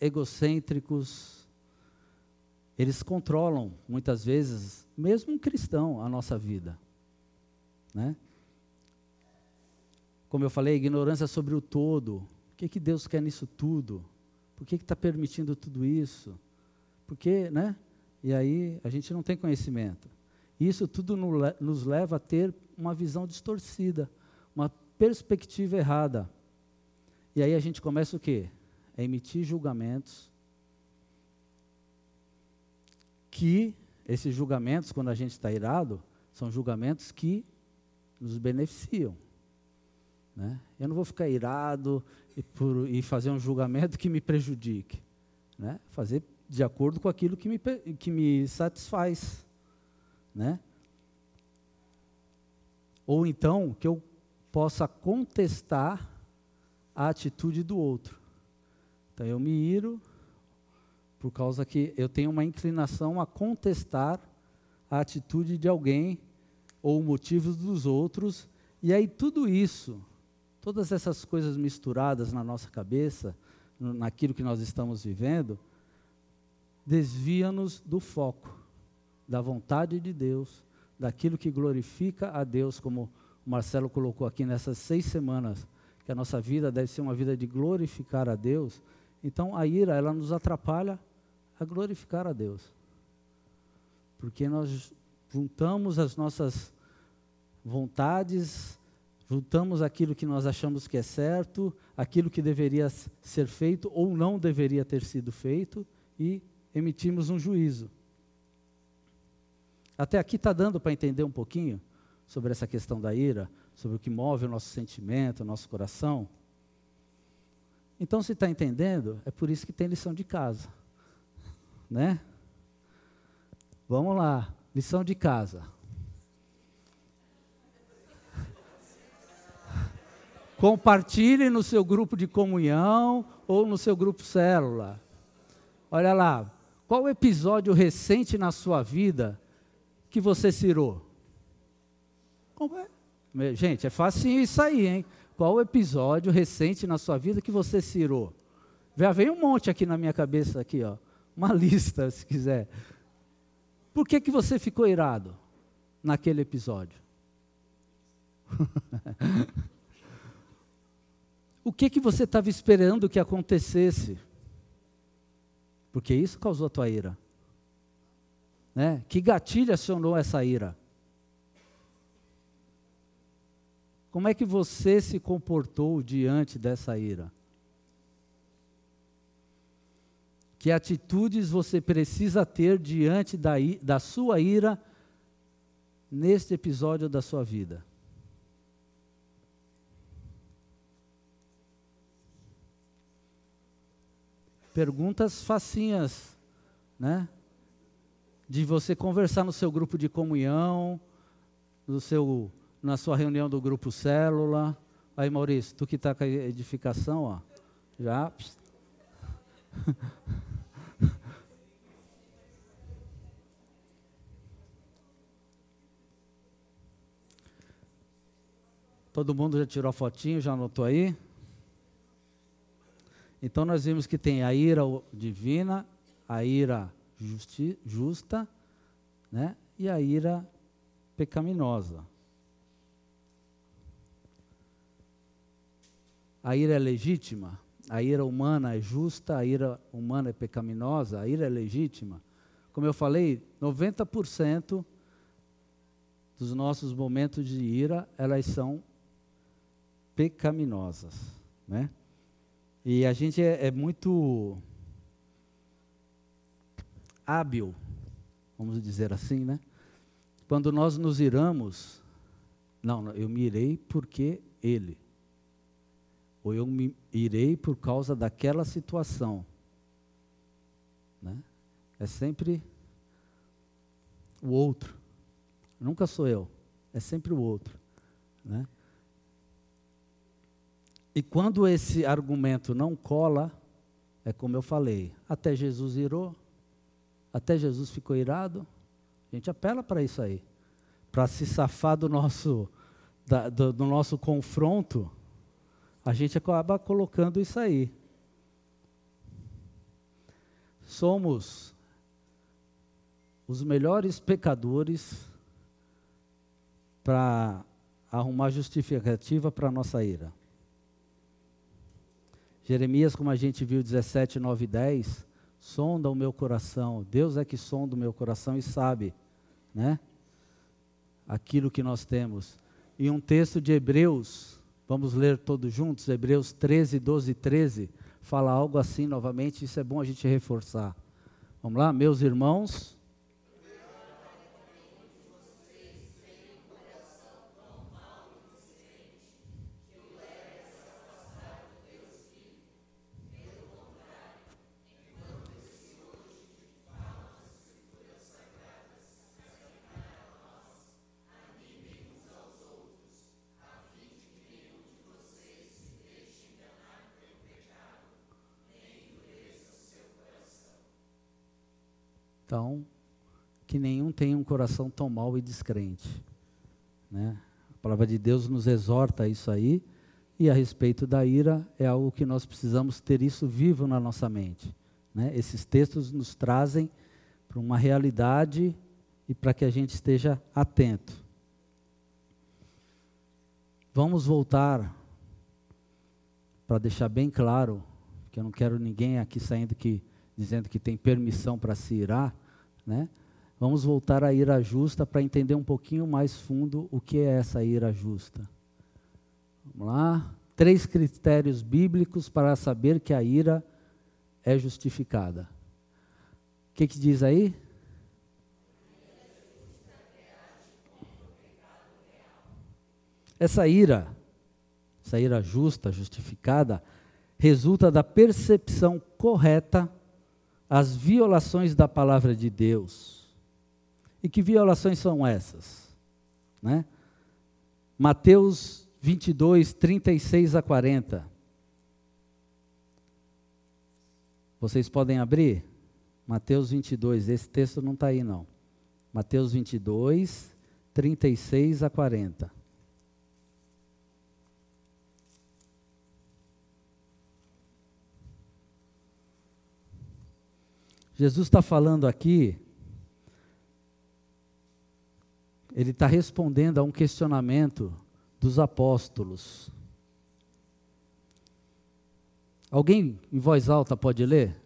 egocêntricos, eles controlam muitas vezes, mesmo um cristão, a nossa vida. Né? Como eu falei, ignorância sobre o todo. O que, que Deus quer nisso tudo? Por que está permitindo tudo isso? Porque, né? E aí a gente não tem conhecimento. Isso tudo nos leva a ter uma visão distorcida, uma perspectiva errada. E aí a gente começa o quê? A emitir julgamentos que esses julgamentos, quando a gente está irado, são julgamentos que nos beneficiam. Né? Eu não vou ficar irado e, por, e, fazer um julgamento que me prejudique. Né? Fazer de acordo com aquilo que me, que me satisfaz. Né? Ou então, que eu possa contestar a atitude do outro. Então eu me iro por causa que eu tenho uma inclinação a contestar a atitude de alguém ou motivos dos outros, e aí tudo isso, todas essas coisas misturadas na nossa cabeça, naquilo que nós estamos vivendo, desvia-nos do foco, da vontade de Deus, daquilo que glorifica a Deus como o Marcelo colocou aqui nessas seis semanas, que a nossa vida deve ser uma vida de glorificar a Deus, então a ira, ela nos atrapalha a glorificar a Deus. Porque nós juntamos as nossas vontades, juntamos aquilo que nós achamos que é certo, aquilo que deveria ser feito ou não deveria ter sido feito e emitimos um juízo. Até aqui está dando para entender um pouquinho? sobre essa questão da ira, sobre o que move o nosso sentimento, o nosso coração. Então, se está entendendo, é por isso que tem lição de casa. Né? Vamos lá, lição de casa. Compartilhe no seu grupo de comunhão ou no seu grupo célula. Olha lá, qual episódio recente na sua vida que você cirou? É? Gente, é fácil isso aí, hein? Qual episódio recente na sua vida que você cirou? Já veio um monte aqui na minha cabeça, aqui, ó. Uma lista, se quiser. Por que, que você ficou irado naquele episódio? O que, que você estava esperando que acontecesse? Porque isso causou a tua ira. Né? Que gatilho acionou essa ira? Como é que você se comportou diante dessa ira? Que atitudes você precisa ter diante da, da sua ira neste episódio da sua vida? Perguntas facinhas, né? De você conversar no seu grupo de comunhão, no seu, na sua reunião do grupo célula. Aí, Maurício, tu que está com a edificação, ó, já. Todo mundo já tirou a fotinho, já anotou aí? Então nós vimos que tem a ira divina, a ira justi, justa, né? E a ira pecaminosa. A ira é legítima, a ira humana é justa, a ira humana é pecaminosa, a ira é legítima. Como eu falei, 90% dos nossos momentos de ira, elas são pecaminosas, né? E a gente é, é muito hábil, vamos dizer assim, né? Quando nós nos iramos, não, eu me irei porque ele, ou eu me irei por causa daquela situação, né? É sempre o outro, nunca sou eu, é sempre o outro, né? E quando esse argumento não cola, é como eu falei, até Jesus irou, até Jesus ficou irado, a gente apela para isso aí, para se safar do nosso, da, do, do nosso confronto, a gente acaba colocando isso aí. Somos os melhores pecadores para arrumar justificativa para a nossa ira. Jeremias, como a gente viu, 17, 9 e 10, sonda o meu coração. Deus é que sonda o meu coração e sabe, né? Aquilo que nós temos. E um texto de Hebreus, vamos ler todos juntos, Hebreus 13, 12 e 13, fala algo assim novamente, isso é bom a gente reforçar. Vamos lá, meus irmãos, Então, que nenhum tenha um coração tão mau e descrente. Né? A palavra de Deus nos exorta a isso aí, e a respeito da ira, é algo que nós precisamos ter isso vivo na nossa mente. Né? Esses textos nos trazem para uma realidade e para que a gente esteja atento. Vamos voltar para deixar bem claro, que eu não quero ninguém aqui saindo que dizendo que tem permissão para se irar, né? Vamos voltar à ira justa para entender um pouquinho mais fundo o que é essa ira justa. Vamos lá? Três critérios bíblicos para saber que a ira é justificada. O que, que diz aí? Essa ira, essa ira justa, justificada, resulta da percepção correta as violações da palavra de Deus. E que violações são essas? Né? Mateus 22, 36 a 40. Vocês podem abrir? Mateus 22, esse texto não está aí não. Mateus 22, 36 a 40. Jesus está falando aqui, ele está respondendo a um questionamento dos apóstolos. Alguém em voz alta pode ler?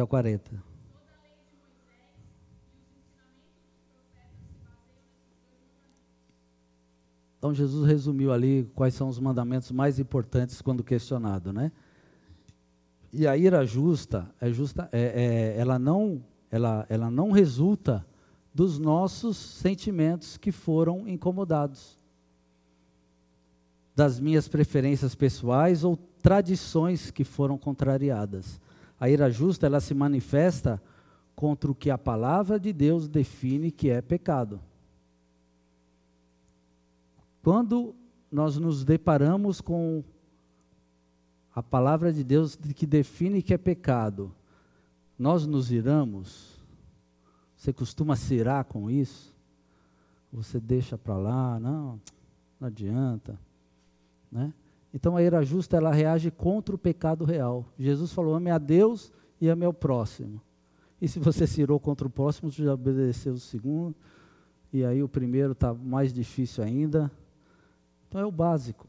Até o 40. Então Jesus resumiu ali quais são os mandamentos mais importantes quando questionado, né? E a ira justa é justa, é, é, ela não, ela, ela não resulta dos nossos sentimentos que foram incomodados, das minhas preferências pessoais ou tradições que foram contrariadas. A ira justa, ela se manifesta contra o que a palavra de Deus define que é pecado. Quando nós nos deparamos com a palavra de Deus que define que é pecado, nós nos iramos? Você costuma se irar com isso? Você deixa para lá? Não, não adianta. Né? Então a ira justa ela reage contra o pecado real. Jesus falou: ame a Deus e ame ao próximo. E se você se irou contra o próximo, você já obedeceu o segundo, e aí o primeiro está mais difícil ainda. Então é o básico.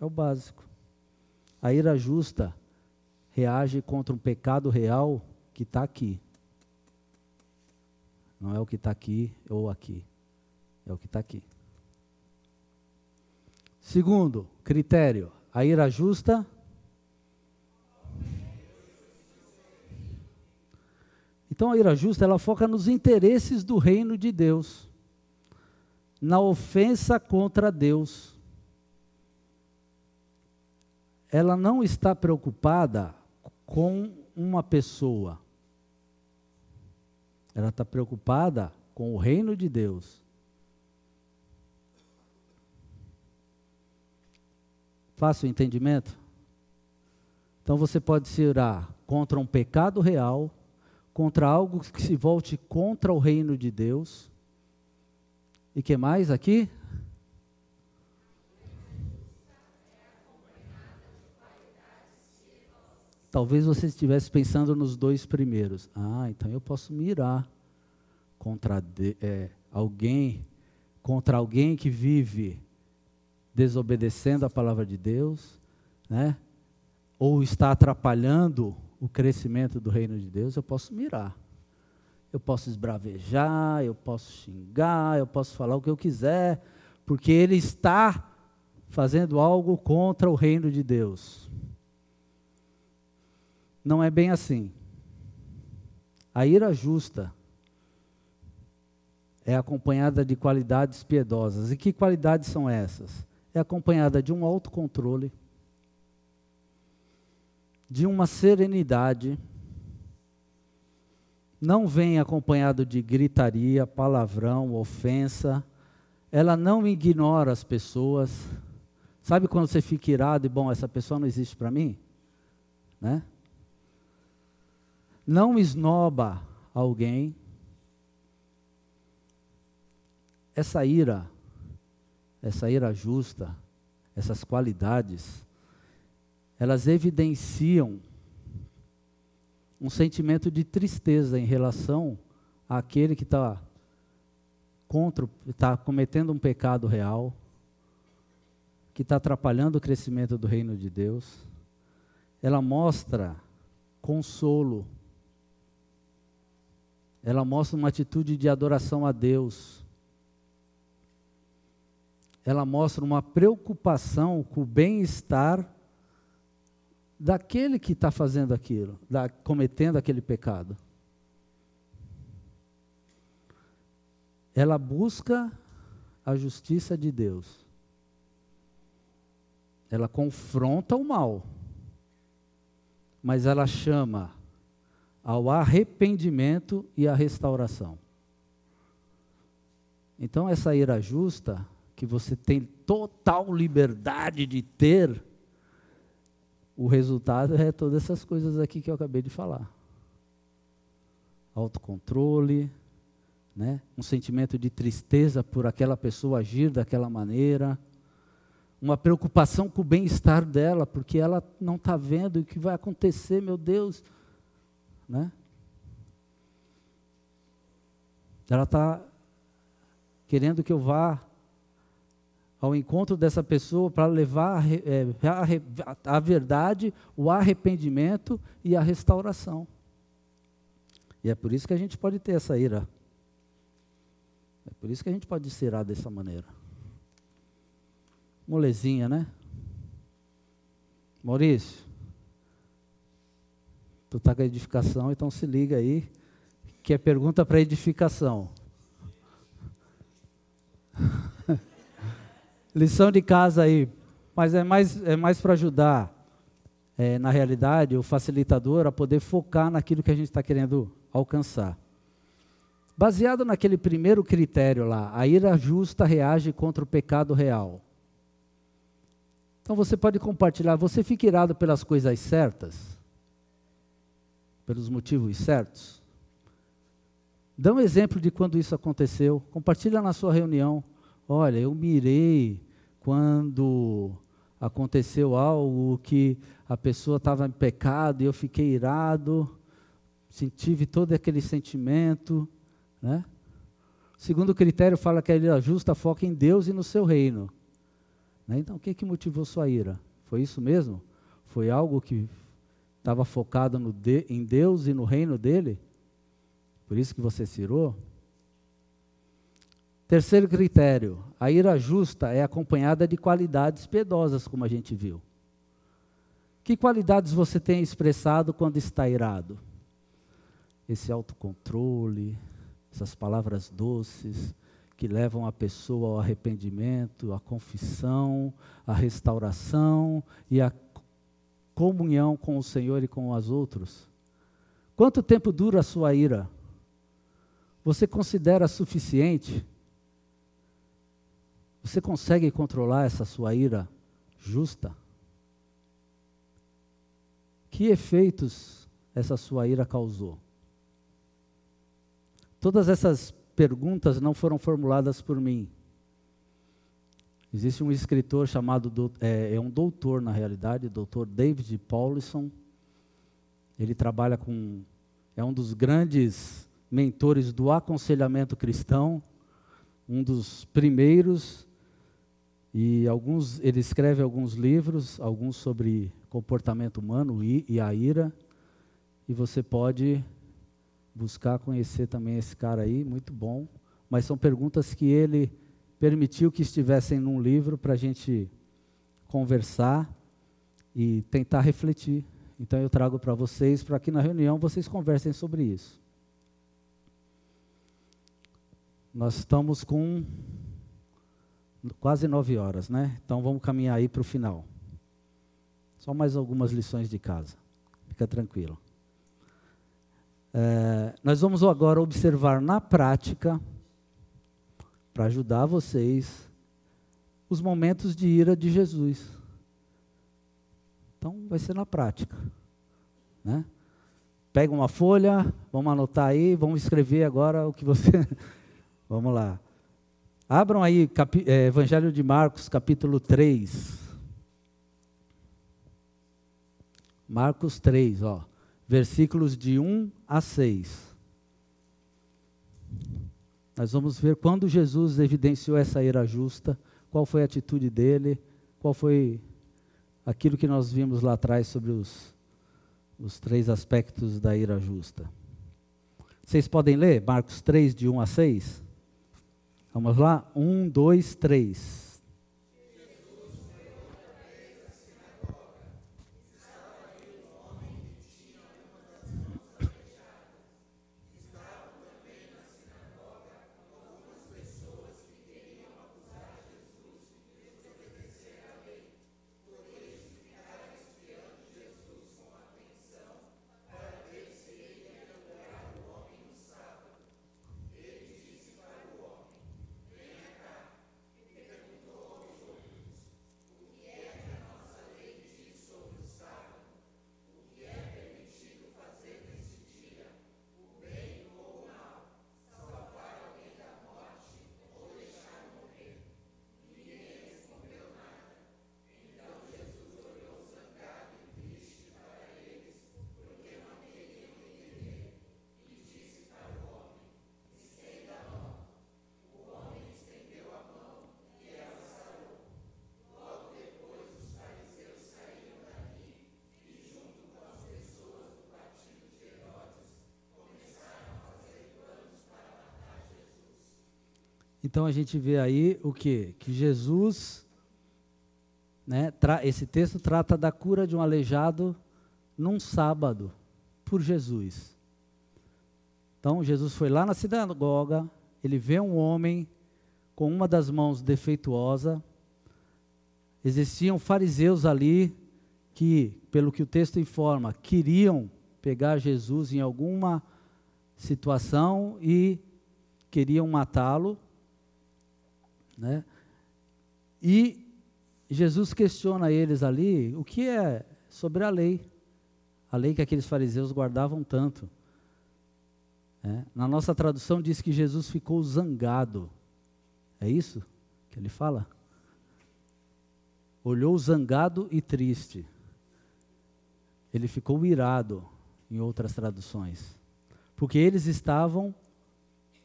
É o básico. A ira justa reage contra um pecado real que está aqui. Não é o que está aqui ou aqui. É o que está aqui. Segundo critério, a ira justa. Então a ira justa ela foca nos interesses do reino de Deus, na ofensa contra Deus. Ela não está preocupada com uma pessoa. Ela está preocupada com o reino de Deus. Fácil entendimento? Então você pode se irar contra um pecado real, contra algo que se volte contra o reino de Deus. E que mais aqui? Talvez você estivesse pensando nos dois primeiros. Ah, então eu posso mirar contra de, é, alguém, contra alguém que vive desobedecendo a palavra de Deus, né? ou está atrapalhando o crescimento do reino de Deus, eu posso mirar. Eu posso esbravejar, eu posso xingar, eu posso falar o que eu quiser, porque ele está fazendo algo contra o reino de Deus. Não é bem assim. A ira justa é acompanhada de qualidades piedosas. E que qualidades são essas? É acompanhada de um autocontrole, de uma serenidade, não vem acompanhado de gritaria, palavrão, ofensa, ela não ignora as pessoas. Sabe quando você fica irado e, bom, essa pessoa não existe para mim? Né? Não esnoba alguém. Essa ira essa ira justa, essas qualidades, elas evidenciam um sentimento de tristeza em relação àquele que está contra, está cometendo um pecado real, que está atrapalhando o crescimento do reino de Deus. Ela mostra consolo. Ela mostra uma atitude de adoração a Deus ela mostra uma preocupação com o bem-estar daquele que está fazendo aquilo, da, cometendo aquele pecado. Ela busca a justiça de Deus. Ela confronta o mal, mas ela chama ao arrependimento e à restauração. Então, essa ira justa que você tem total liberdade de ter, o resultado é todas essas coisas aqui que eu acabei de falar. Autocontrole, né? um sentimento de tristeza por aquela pessoa agir daquela maneira, uma preocupação com o bem-estar dela, porque ela não está vendo o que vai acontecer, meu Deus. Né? Ela está querendo que eu vá ao encontro dessa pessoa para levar é, a, a, verdade, o arrependimento e a restauração. E é por isso que a gente pode ter essa ira. É por isso que a gente pode ser irado dessa maneira. Molezinha, né? Maurício, tu está com a edificação, então se liga aí, que é pergunta para edificação. Lição de casa aí, mas é mais, é mais para ajudar, é, na realidade, o facilitador a poder focar naquilo que a gente está querendo alcançar. Baseado naquele primeiro critério lá, a ira justa reage contra o pecado real. Então você pode compartilhar, você fica irado pelas coisas certas? Pelos motivos certos? Dá um exemplo de quando isso aconteceu. Compartilha na sua reunião. Olha, eu mirei quando aconteceu algo que a pessoa estava em pecado e eu fiquei irado, tive todo aquele sentimento, né? Segundo critério fala que a ira justa foca em Deus e no seu reino. Né? Então, o que, que motivou sua ira? Foi isso mesmo? Foi algo que estava focado de, em Deus e no reino dele? Por isso que você se irou? Terceiro critério, a ira justa é acompanhada de qualidades piedosas, como a gente viu. Que qualidades você tem expressado quando está irado? Esse autocontrole, essas palavras doces que levam a pessoa ao arrependimento, à confissão, à restauração e à comunhão com o Senhor e com os outros. Quanto tempo dura a sua ira? Você considera suficiente? Você consegue controlar essa sua ira justa? Que efeitos essa sua ira causou? Todas essas perguntas não foram formuladas por mim. Existe um escritor chamado, é, é um doutor na realidade, doutor David Paulison. Ele trabalha com, é um dos grandes mentores do aconselhamento cristão, um dos primeiros e alguns, ele escreve alguns livros, alguns sobre comportamento humano e, e a ira. E você pode buscar conhecer também esse cara aí, muito bom. Mas são perguntas que ele permitiu que estivessem num livro para a gente conversar e tentar refletir. Então eu trago para vocês, para que na reunião vocês conversem sobre isso. Nós estamos com quase nove horas, né? Então vamos caminhar aí para o final. Só mais algumas lições de casa. Fica tranquilo. É, nós vamos agora observar na prática, para ajudar vocês, os momentos de ira de Jesus. Então vai ser na prática. Né? Pega uma folha, vamos anotar aí, vamos escrever agora o que você. vamos lá. Abram aí é, Evangelho de Marcos, capítulo 3. Marcos 3, ó, versículos de 1 a 6. Nós vamos ver quando Jesus evidenciou essa ira justa, qual foi a atitude dele, qual foi aquilo que nós vimos lá atrás sobre os, os três aspectos da ira justa. Vocês podem ler Marcos 3, de 1 a 6? Vamos lá? Um, dois, três. Então a gente vê aí o que? Que Jesus, né, esse texto trata da cura de um aleijado num sábado, por Jesus. Então Jesus foi lá na sinagoga, ele vê um homem com uma das mãos defeituosa. Existiam fariseus ali que, pelo que o texto informa, queriam pegar Jesus em alguma situação e queriam matá-lo, né? E Jesus questiona eles ali o que é sobre a lei, a lei que aqueles fariseus guardavam tanto. É, na nossa tradução diz que Jesus ficou zangado. É isso que ele fala? Olhou zangado e triste. Ele ficou irado, em outras traduções. Porque eles estavam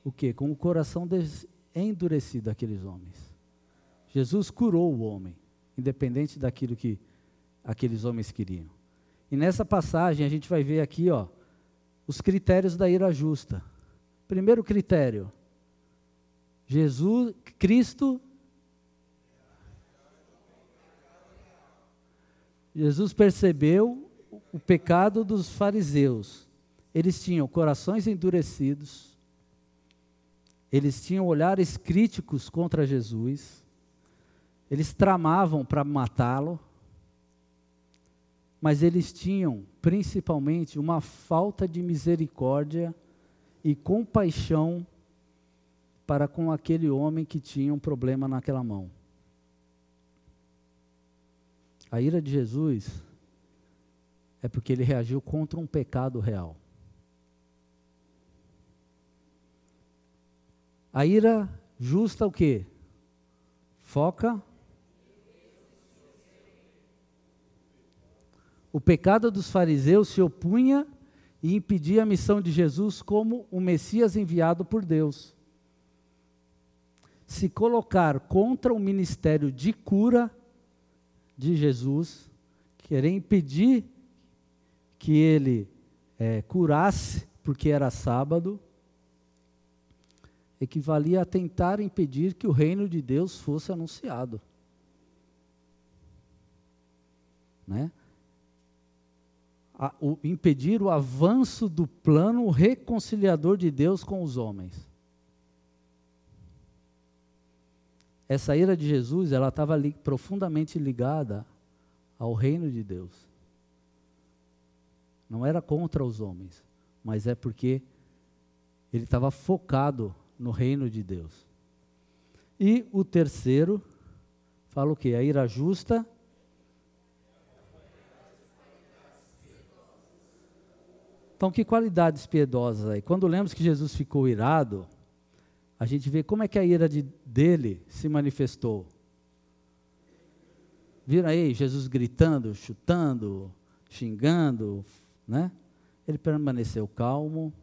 o quê? Com o coração endurecido aqueles homens. Jesus curou o homem, independente daquilo que aqueles homens queriam. E nessa passagem a gente vai ver aqui, ó, os critérios da ira justa. Primeiro critério: Jesus, Cristo Jesus percebeu o pecado dos fariseus. Eles tinham corações endurecidos, eles tinham olhares críticos contra Jesus, eles tramavam para matá-lo, mas eles tinham principalmente uma falta de misericórdia e compaixão para com aquele homem que tinha um problema naquela mão. A ira de Jesus é porque ele reagiu contra um pecado real. A ira justa o quê? Foca O pecado dos fariseus se opunha e impedia a missão de Jesus como o Messias enviado por Deus. Se colocar contra o ministério de cura de Jesus, querer impedir que ele é, curasse, porque era sábado, equivalia a tentar impedir que o reino de Deus fosse anunciado. Né? a, o, impedir o avanço do plano reconciliador de Deus com os homens. Essa ira de Jesus, ela estava li, profundamente ligada ao reino de Deus. Não era contra os homens, mas é porque ele estava focado no reino de Deus. E o terceiro, fala o quê? A ira justa Então, que qualidades piedosas aí? Quando lemos que Jesus ficou irado, a gente vê como é que a ira de, dele se manifestou. Viram aí Jesus gritando, chutando, xingando, né? Ele permaneceu calmo,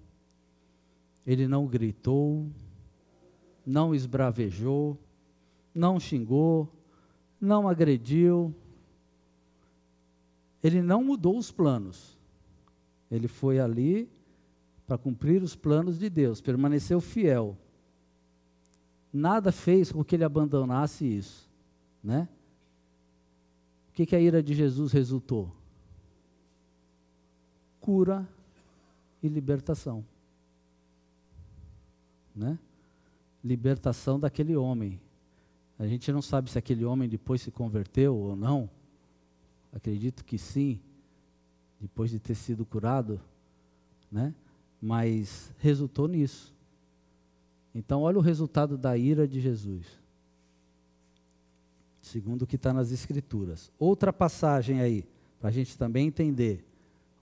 ele não gritou, não esbravejou, não xingou, não agrediu, ele não mudou os planos. Ele foi ali para cumprir os planos de Deus, permaneceu fiel. Nada fez com que ele abandonasse isso, né? O que, que a ira de Jesus resultou? Cura e libertação. Né? Libertação daquele homem. A gente não sabe se aquele homem depois se converteu ou não. Acredito que sim depois de ter sido curado, né? Mas resultou nisso. Então, olha o resultado da ira de Jesus. Segundo o que está nas Escrituras. Outra passagem aí, para a gente também entender.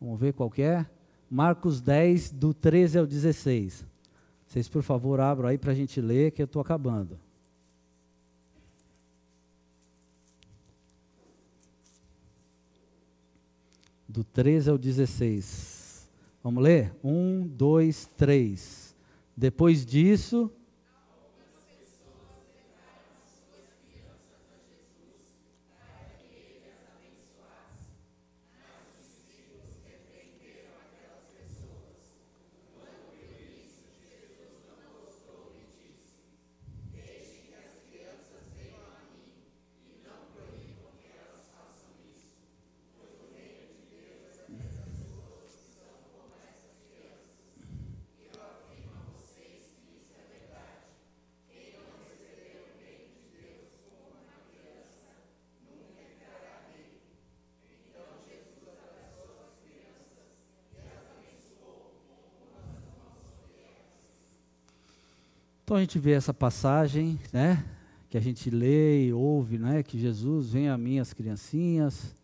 Vamos ver qual é? Marcos 10, do 13 ao 16. Vocês, por favor, abram aí para a gente ler, que eu estou acabando. do 13 ao 16. Vamos ler? Um, dois, três. Depois disso. Então a gente vê essa passagem, né? Que a gente lê e ouve, né? Que Jesus vem a mim as criancinhas,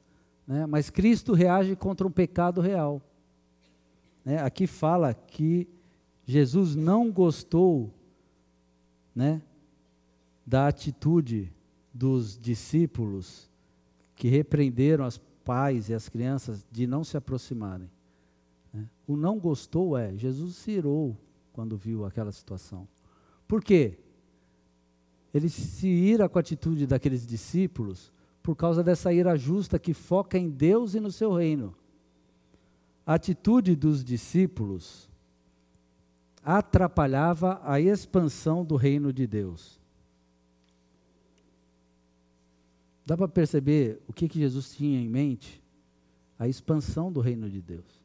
né? Mas Cristo reage contra um pecado real. Né? Aqui fala que Jesus não gostou, né? Da atitude dos discípulos que repreenderam as pais e as crianças de não se aproximarem. Né? O não gostou é, Jesus se irou quando viu aquela situação. Por quê? Ele se ira com a atitude daqueles discípulos por causa dessa ira justa que foca em Deus e no seu reino. A atitude dos discípulos atrapalhava a expansão do reino de Deus. Dá para perceber o que, que Jesus tinha em mente? A expansão do reino de Deus.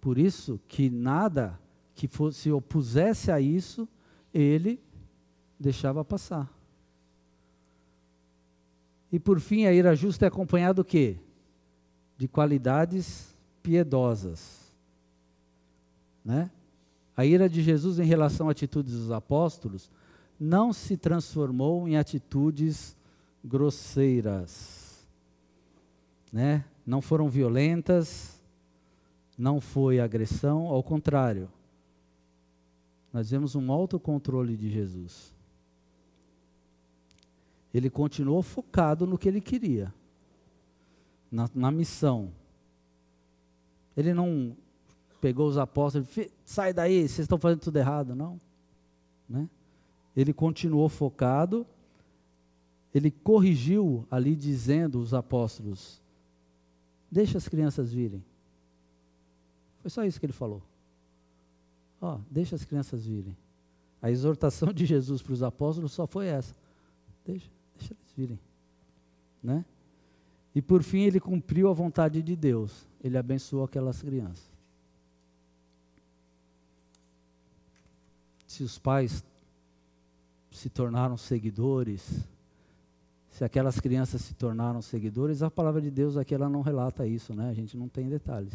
Por isso que nada que fosse, se opusesse a isso, ele deixava passar. E por fim, a ira justa é acompanhada do quê? De qualidades piedosas. Né? A ira de Jesus em relação a atitudes dos apóstolos não se transformou em atitudes grosseiras, né? Não foram violentas, não foi agressão, ao contrário. Nós vemos um autocontrole de Jesus. Ele continuou focado no que ele queria, na, na missão. Ele não pegou os apóstolos, sai daí, vocês estão fazendo tudo errado, não. Né? Ele continuou focado ele corrigiu ali dizendo os apóstolos: Deixa as crianças virem. Foi só isso que ele falou. Ó, oh, deixa as crianças virem. A exortação de Jesus para os apóstolos só foi essa. Deixa, deixa eles virem. Né? E por fim ele cumpriu a vontade de Deus. Ele abençoou aquelas crianças. Se os pais se tornaram seguidores, se aquelas crianças se tornaram seguidores, a palavra de Deus aqui ela não relata isso, né? A gente não tem detalhes.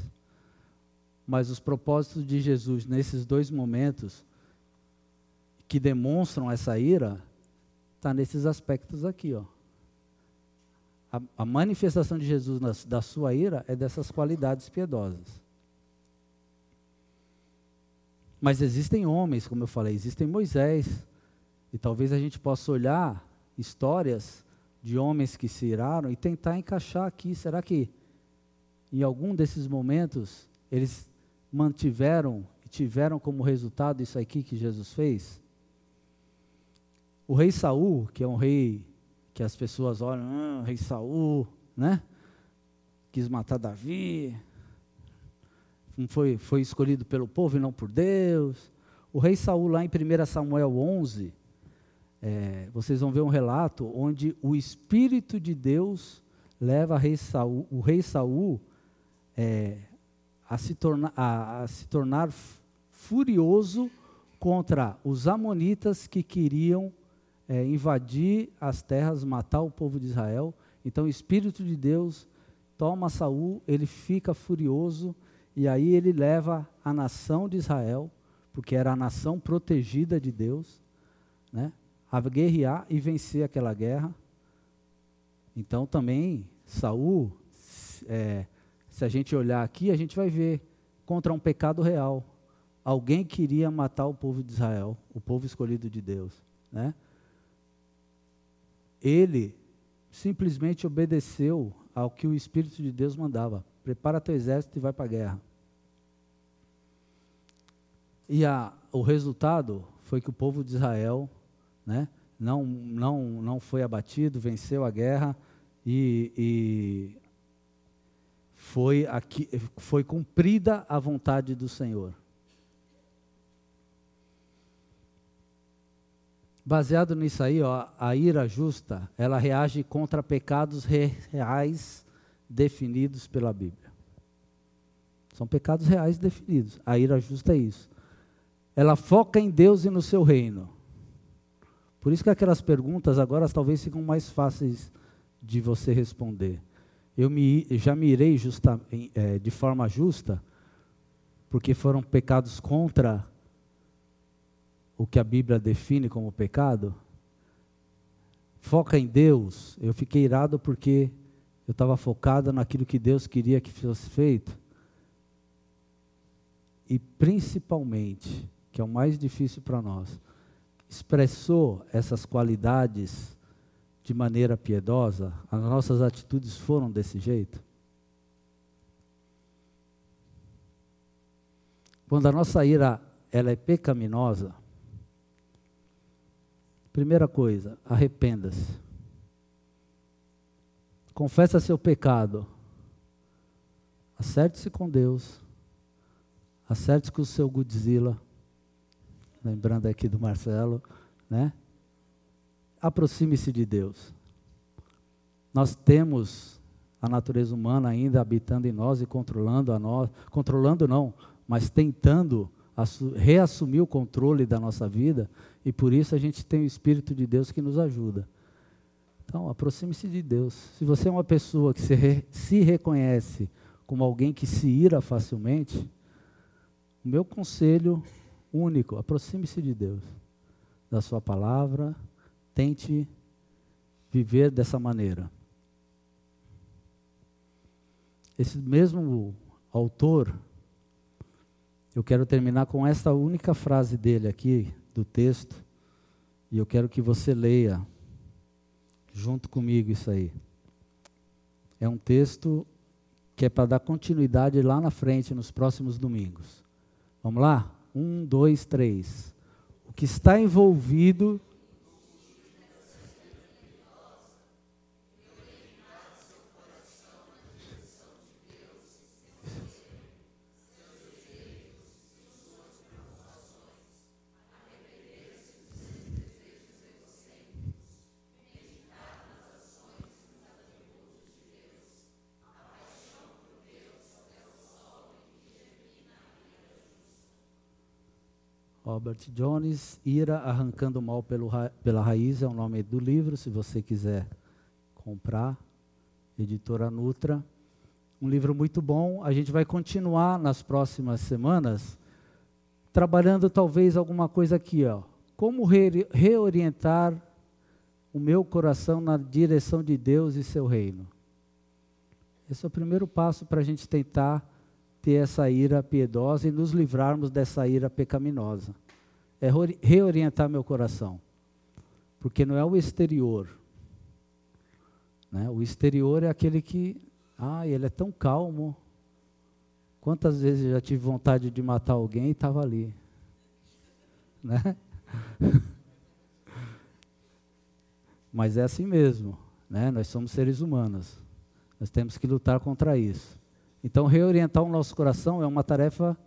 Mas os propósitos de Jesus nesses dois momentos que demonstram essa ira está nesses aspectos aqui, ó. A, a manifestação de Jesus na, da sua ira é dessas qualidades piedosas. Mas existem homens, como eu falei, existem Moisés, e talvez a gente possa olhar histórias de homens que se iraram e tentar encaixar aqui. Será que em algum desses momentos eles mantiveram e tiveram como resultado isso aqui que Jesus fez? O rei Saul, que é um rei que as pessoas olham, ah, rei Saul, né? Quis matar Davi, foi, foi escolhido pelo povo e não por Deus. O rei Saul, lá em 1 Samuel 11, é, vocês vão ver um relato onde o Espírito de Deus leva rei Saul, o rei Saul é, a, se torna, a, a se tornar furioso contra os amonitas que queriam é, invadir as terras, matar o povo de Israel. Então o Espírito de Deus toma Saul, ele fica furioso e aí ele leva a nação de Israel, porque era a nação protegida de Deus, né? a guerrear e vencer aquela guerra. Então também Saul, é, se a gente olhar aqui, a gente vai ver contra um pecado real. Alguém queria matar o povo de Israel, o povo escolhido de Deus, né? Ele simplesmente obedeceu ao que o Espírito de Deus mandava. Prepara teu exército e vai para a guerra. E a, o resultado foi que o povo de Israel né? não, não, não foi abatido, venceu a guerra e, e foi, aqui, foi cumprida a vontade do Senhor. Baseado nisso aí, ó, a ira justa, ela reage contra pecados reais definidos pela Bíblia. São pecados reais definidos. A ira justa é isso. Ela foca em Deus e no seu reino. Por isso que aquelas perguntas agora talvez ficam mais fáceis de você responder. Eu me, já me irei justa, é, de forma justa, porque foram pecados contra o que a Bíblia define como pecado, foca em Deus. Eu fiquei irado porque eu estava focado naquilo que Deus queria que fosse feito. E principalmente, que é o mais difícil para nós, expressou essas qualidades de maneira piedosa? As nossas atitudes foram desse jeito? Quando a nossa ira ela é pecaminosa, primeira coisa, arrependa-se. Confessa seu pecado. Acerte-se com Deus. Acerte-se com o seu Godzilla. Lembrando aqui do Marcelo, né? Aproxime-se de Deus. Nós temos a natureza humana ainda habitando em nós e controlando a nós, controlando não, mas tentando reassumir o controle da nossa vida, e por isso a gente tem o Espírito de Deus que nos ajuda. Então, aproxime-se de Deus. Se você é uma pessoa que se, re, se reconhece como alguém que se ira facilmente, o meu conselho único, aproxime-se de Deus, da sua palavra, tente viver dessa maneira. Esse mesmo autor, eu quero terminar com esta única frase dele aqui, do texto, e eu quero que você leia junto comigo isso aí. É um texto que é para dar continuidade lá na frente, nos próximos domingos. Vamos lá? Um, dois, três. O que está envolvido Robert Jones, Ira Arrancando o Mal pelo, pela Raiz, é o nome do livro, se você quiser comprar, editora Nutra. Um livro muito bom. A gente vai continuar nas próximas semanas trabalhando talvez alguma coisa aqui, ó. Como re reorientar o meu coração na direção de Deus e seu reino. Esse é o primeiro passo para a gente tentar ter essa ira piedosa e nos livrarmos dessa ira pecaminosa. É reorientar meu coração. Porque não é o exterior. Né? O exterior é aquele que, ah, ele é tão calmo. Quantas vezes eu já tive vontade de matar alguém e estava ali. Né? Mas é assim mesmo. Né? Nós somos seres humanos. Nós temos que lutar contra isso. Então, reorientar o nosso coração é uma tarefa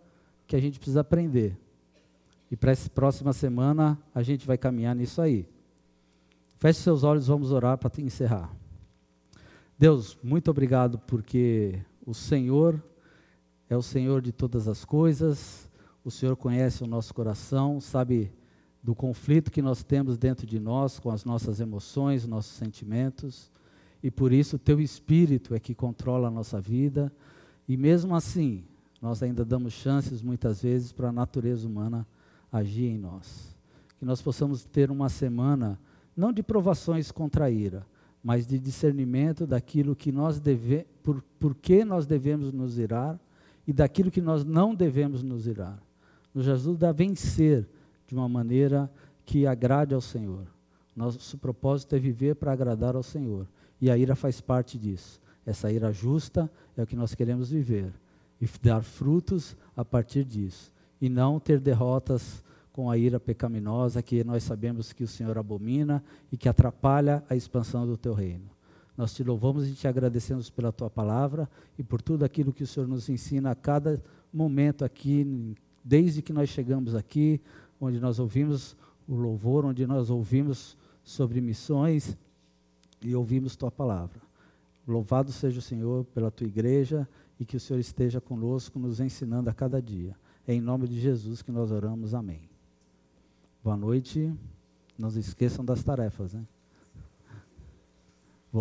que a gente precisa aprender. E para essa próxima semana a gente vai caminhar nisso aí. Feche seus olhos, vamos orar para encerrar. Deus, muito obrigado porque o Senhor é o Senhor de todas as coisas. O Senhor conhece o nosso coração, sabe do conflito que nós temos dentro de nós com as nossas emoções, nossos sentimentos. E por isso o teu espírito é que controla a nossa vida e mesmo assim, nós ainda damos chances muitas vezes para a natureza humana agir em nós. Que nós possamos ter uma semana não de provações contra a ira, mas de discernimento daquilo que nós por, por que nós devemos nos irar e daquilo que nós não devemos nos irar. Nos ajuda a vencer de uma maneira que agrade ao Senhor. Nosso propósito é viver para agradar ao Senhor. E a ira faz parte disso. Essa ira justa é o que nós queremos viver e dar frutos a partir disso. E não ter derrotas com a ira pecaminosa que nós sabemos que o Senhor abomina e que atrapalha a expansão do teu reino. Nós te louvamos e te agradecemos pela tua palavra e por tudo aquilo que o Senhor nos ensina a cada momento aqui, desde que nós chegamos aqui, onde nós ouvimos o louvor, onde nós ouvimos sobre missões e ouvimos tua palavra. Louvado seja o Senhor pela tua igreja e que o Senhor esteja conosco, nos ensinando a cada dia. É em nome de Jesus que nós oramos. Amém. Boa noite. Não se esqueçam das tarefas, né?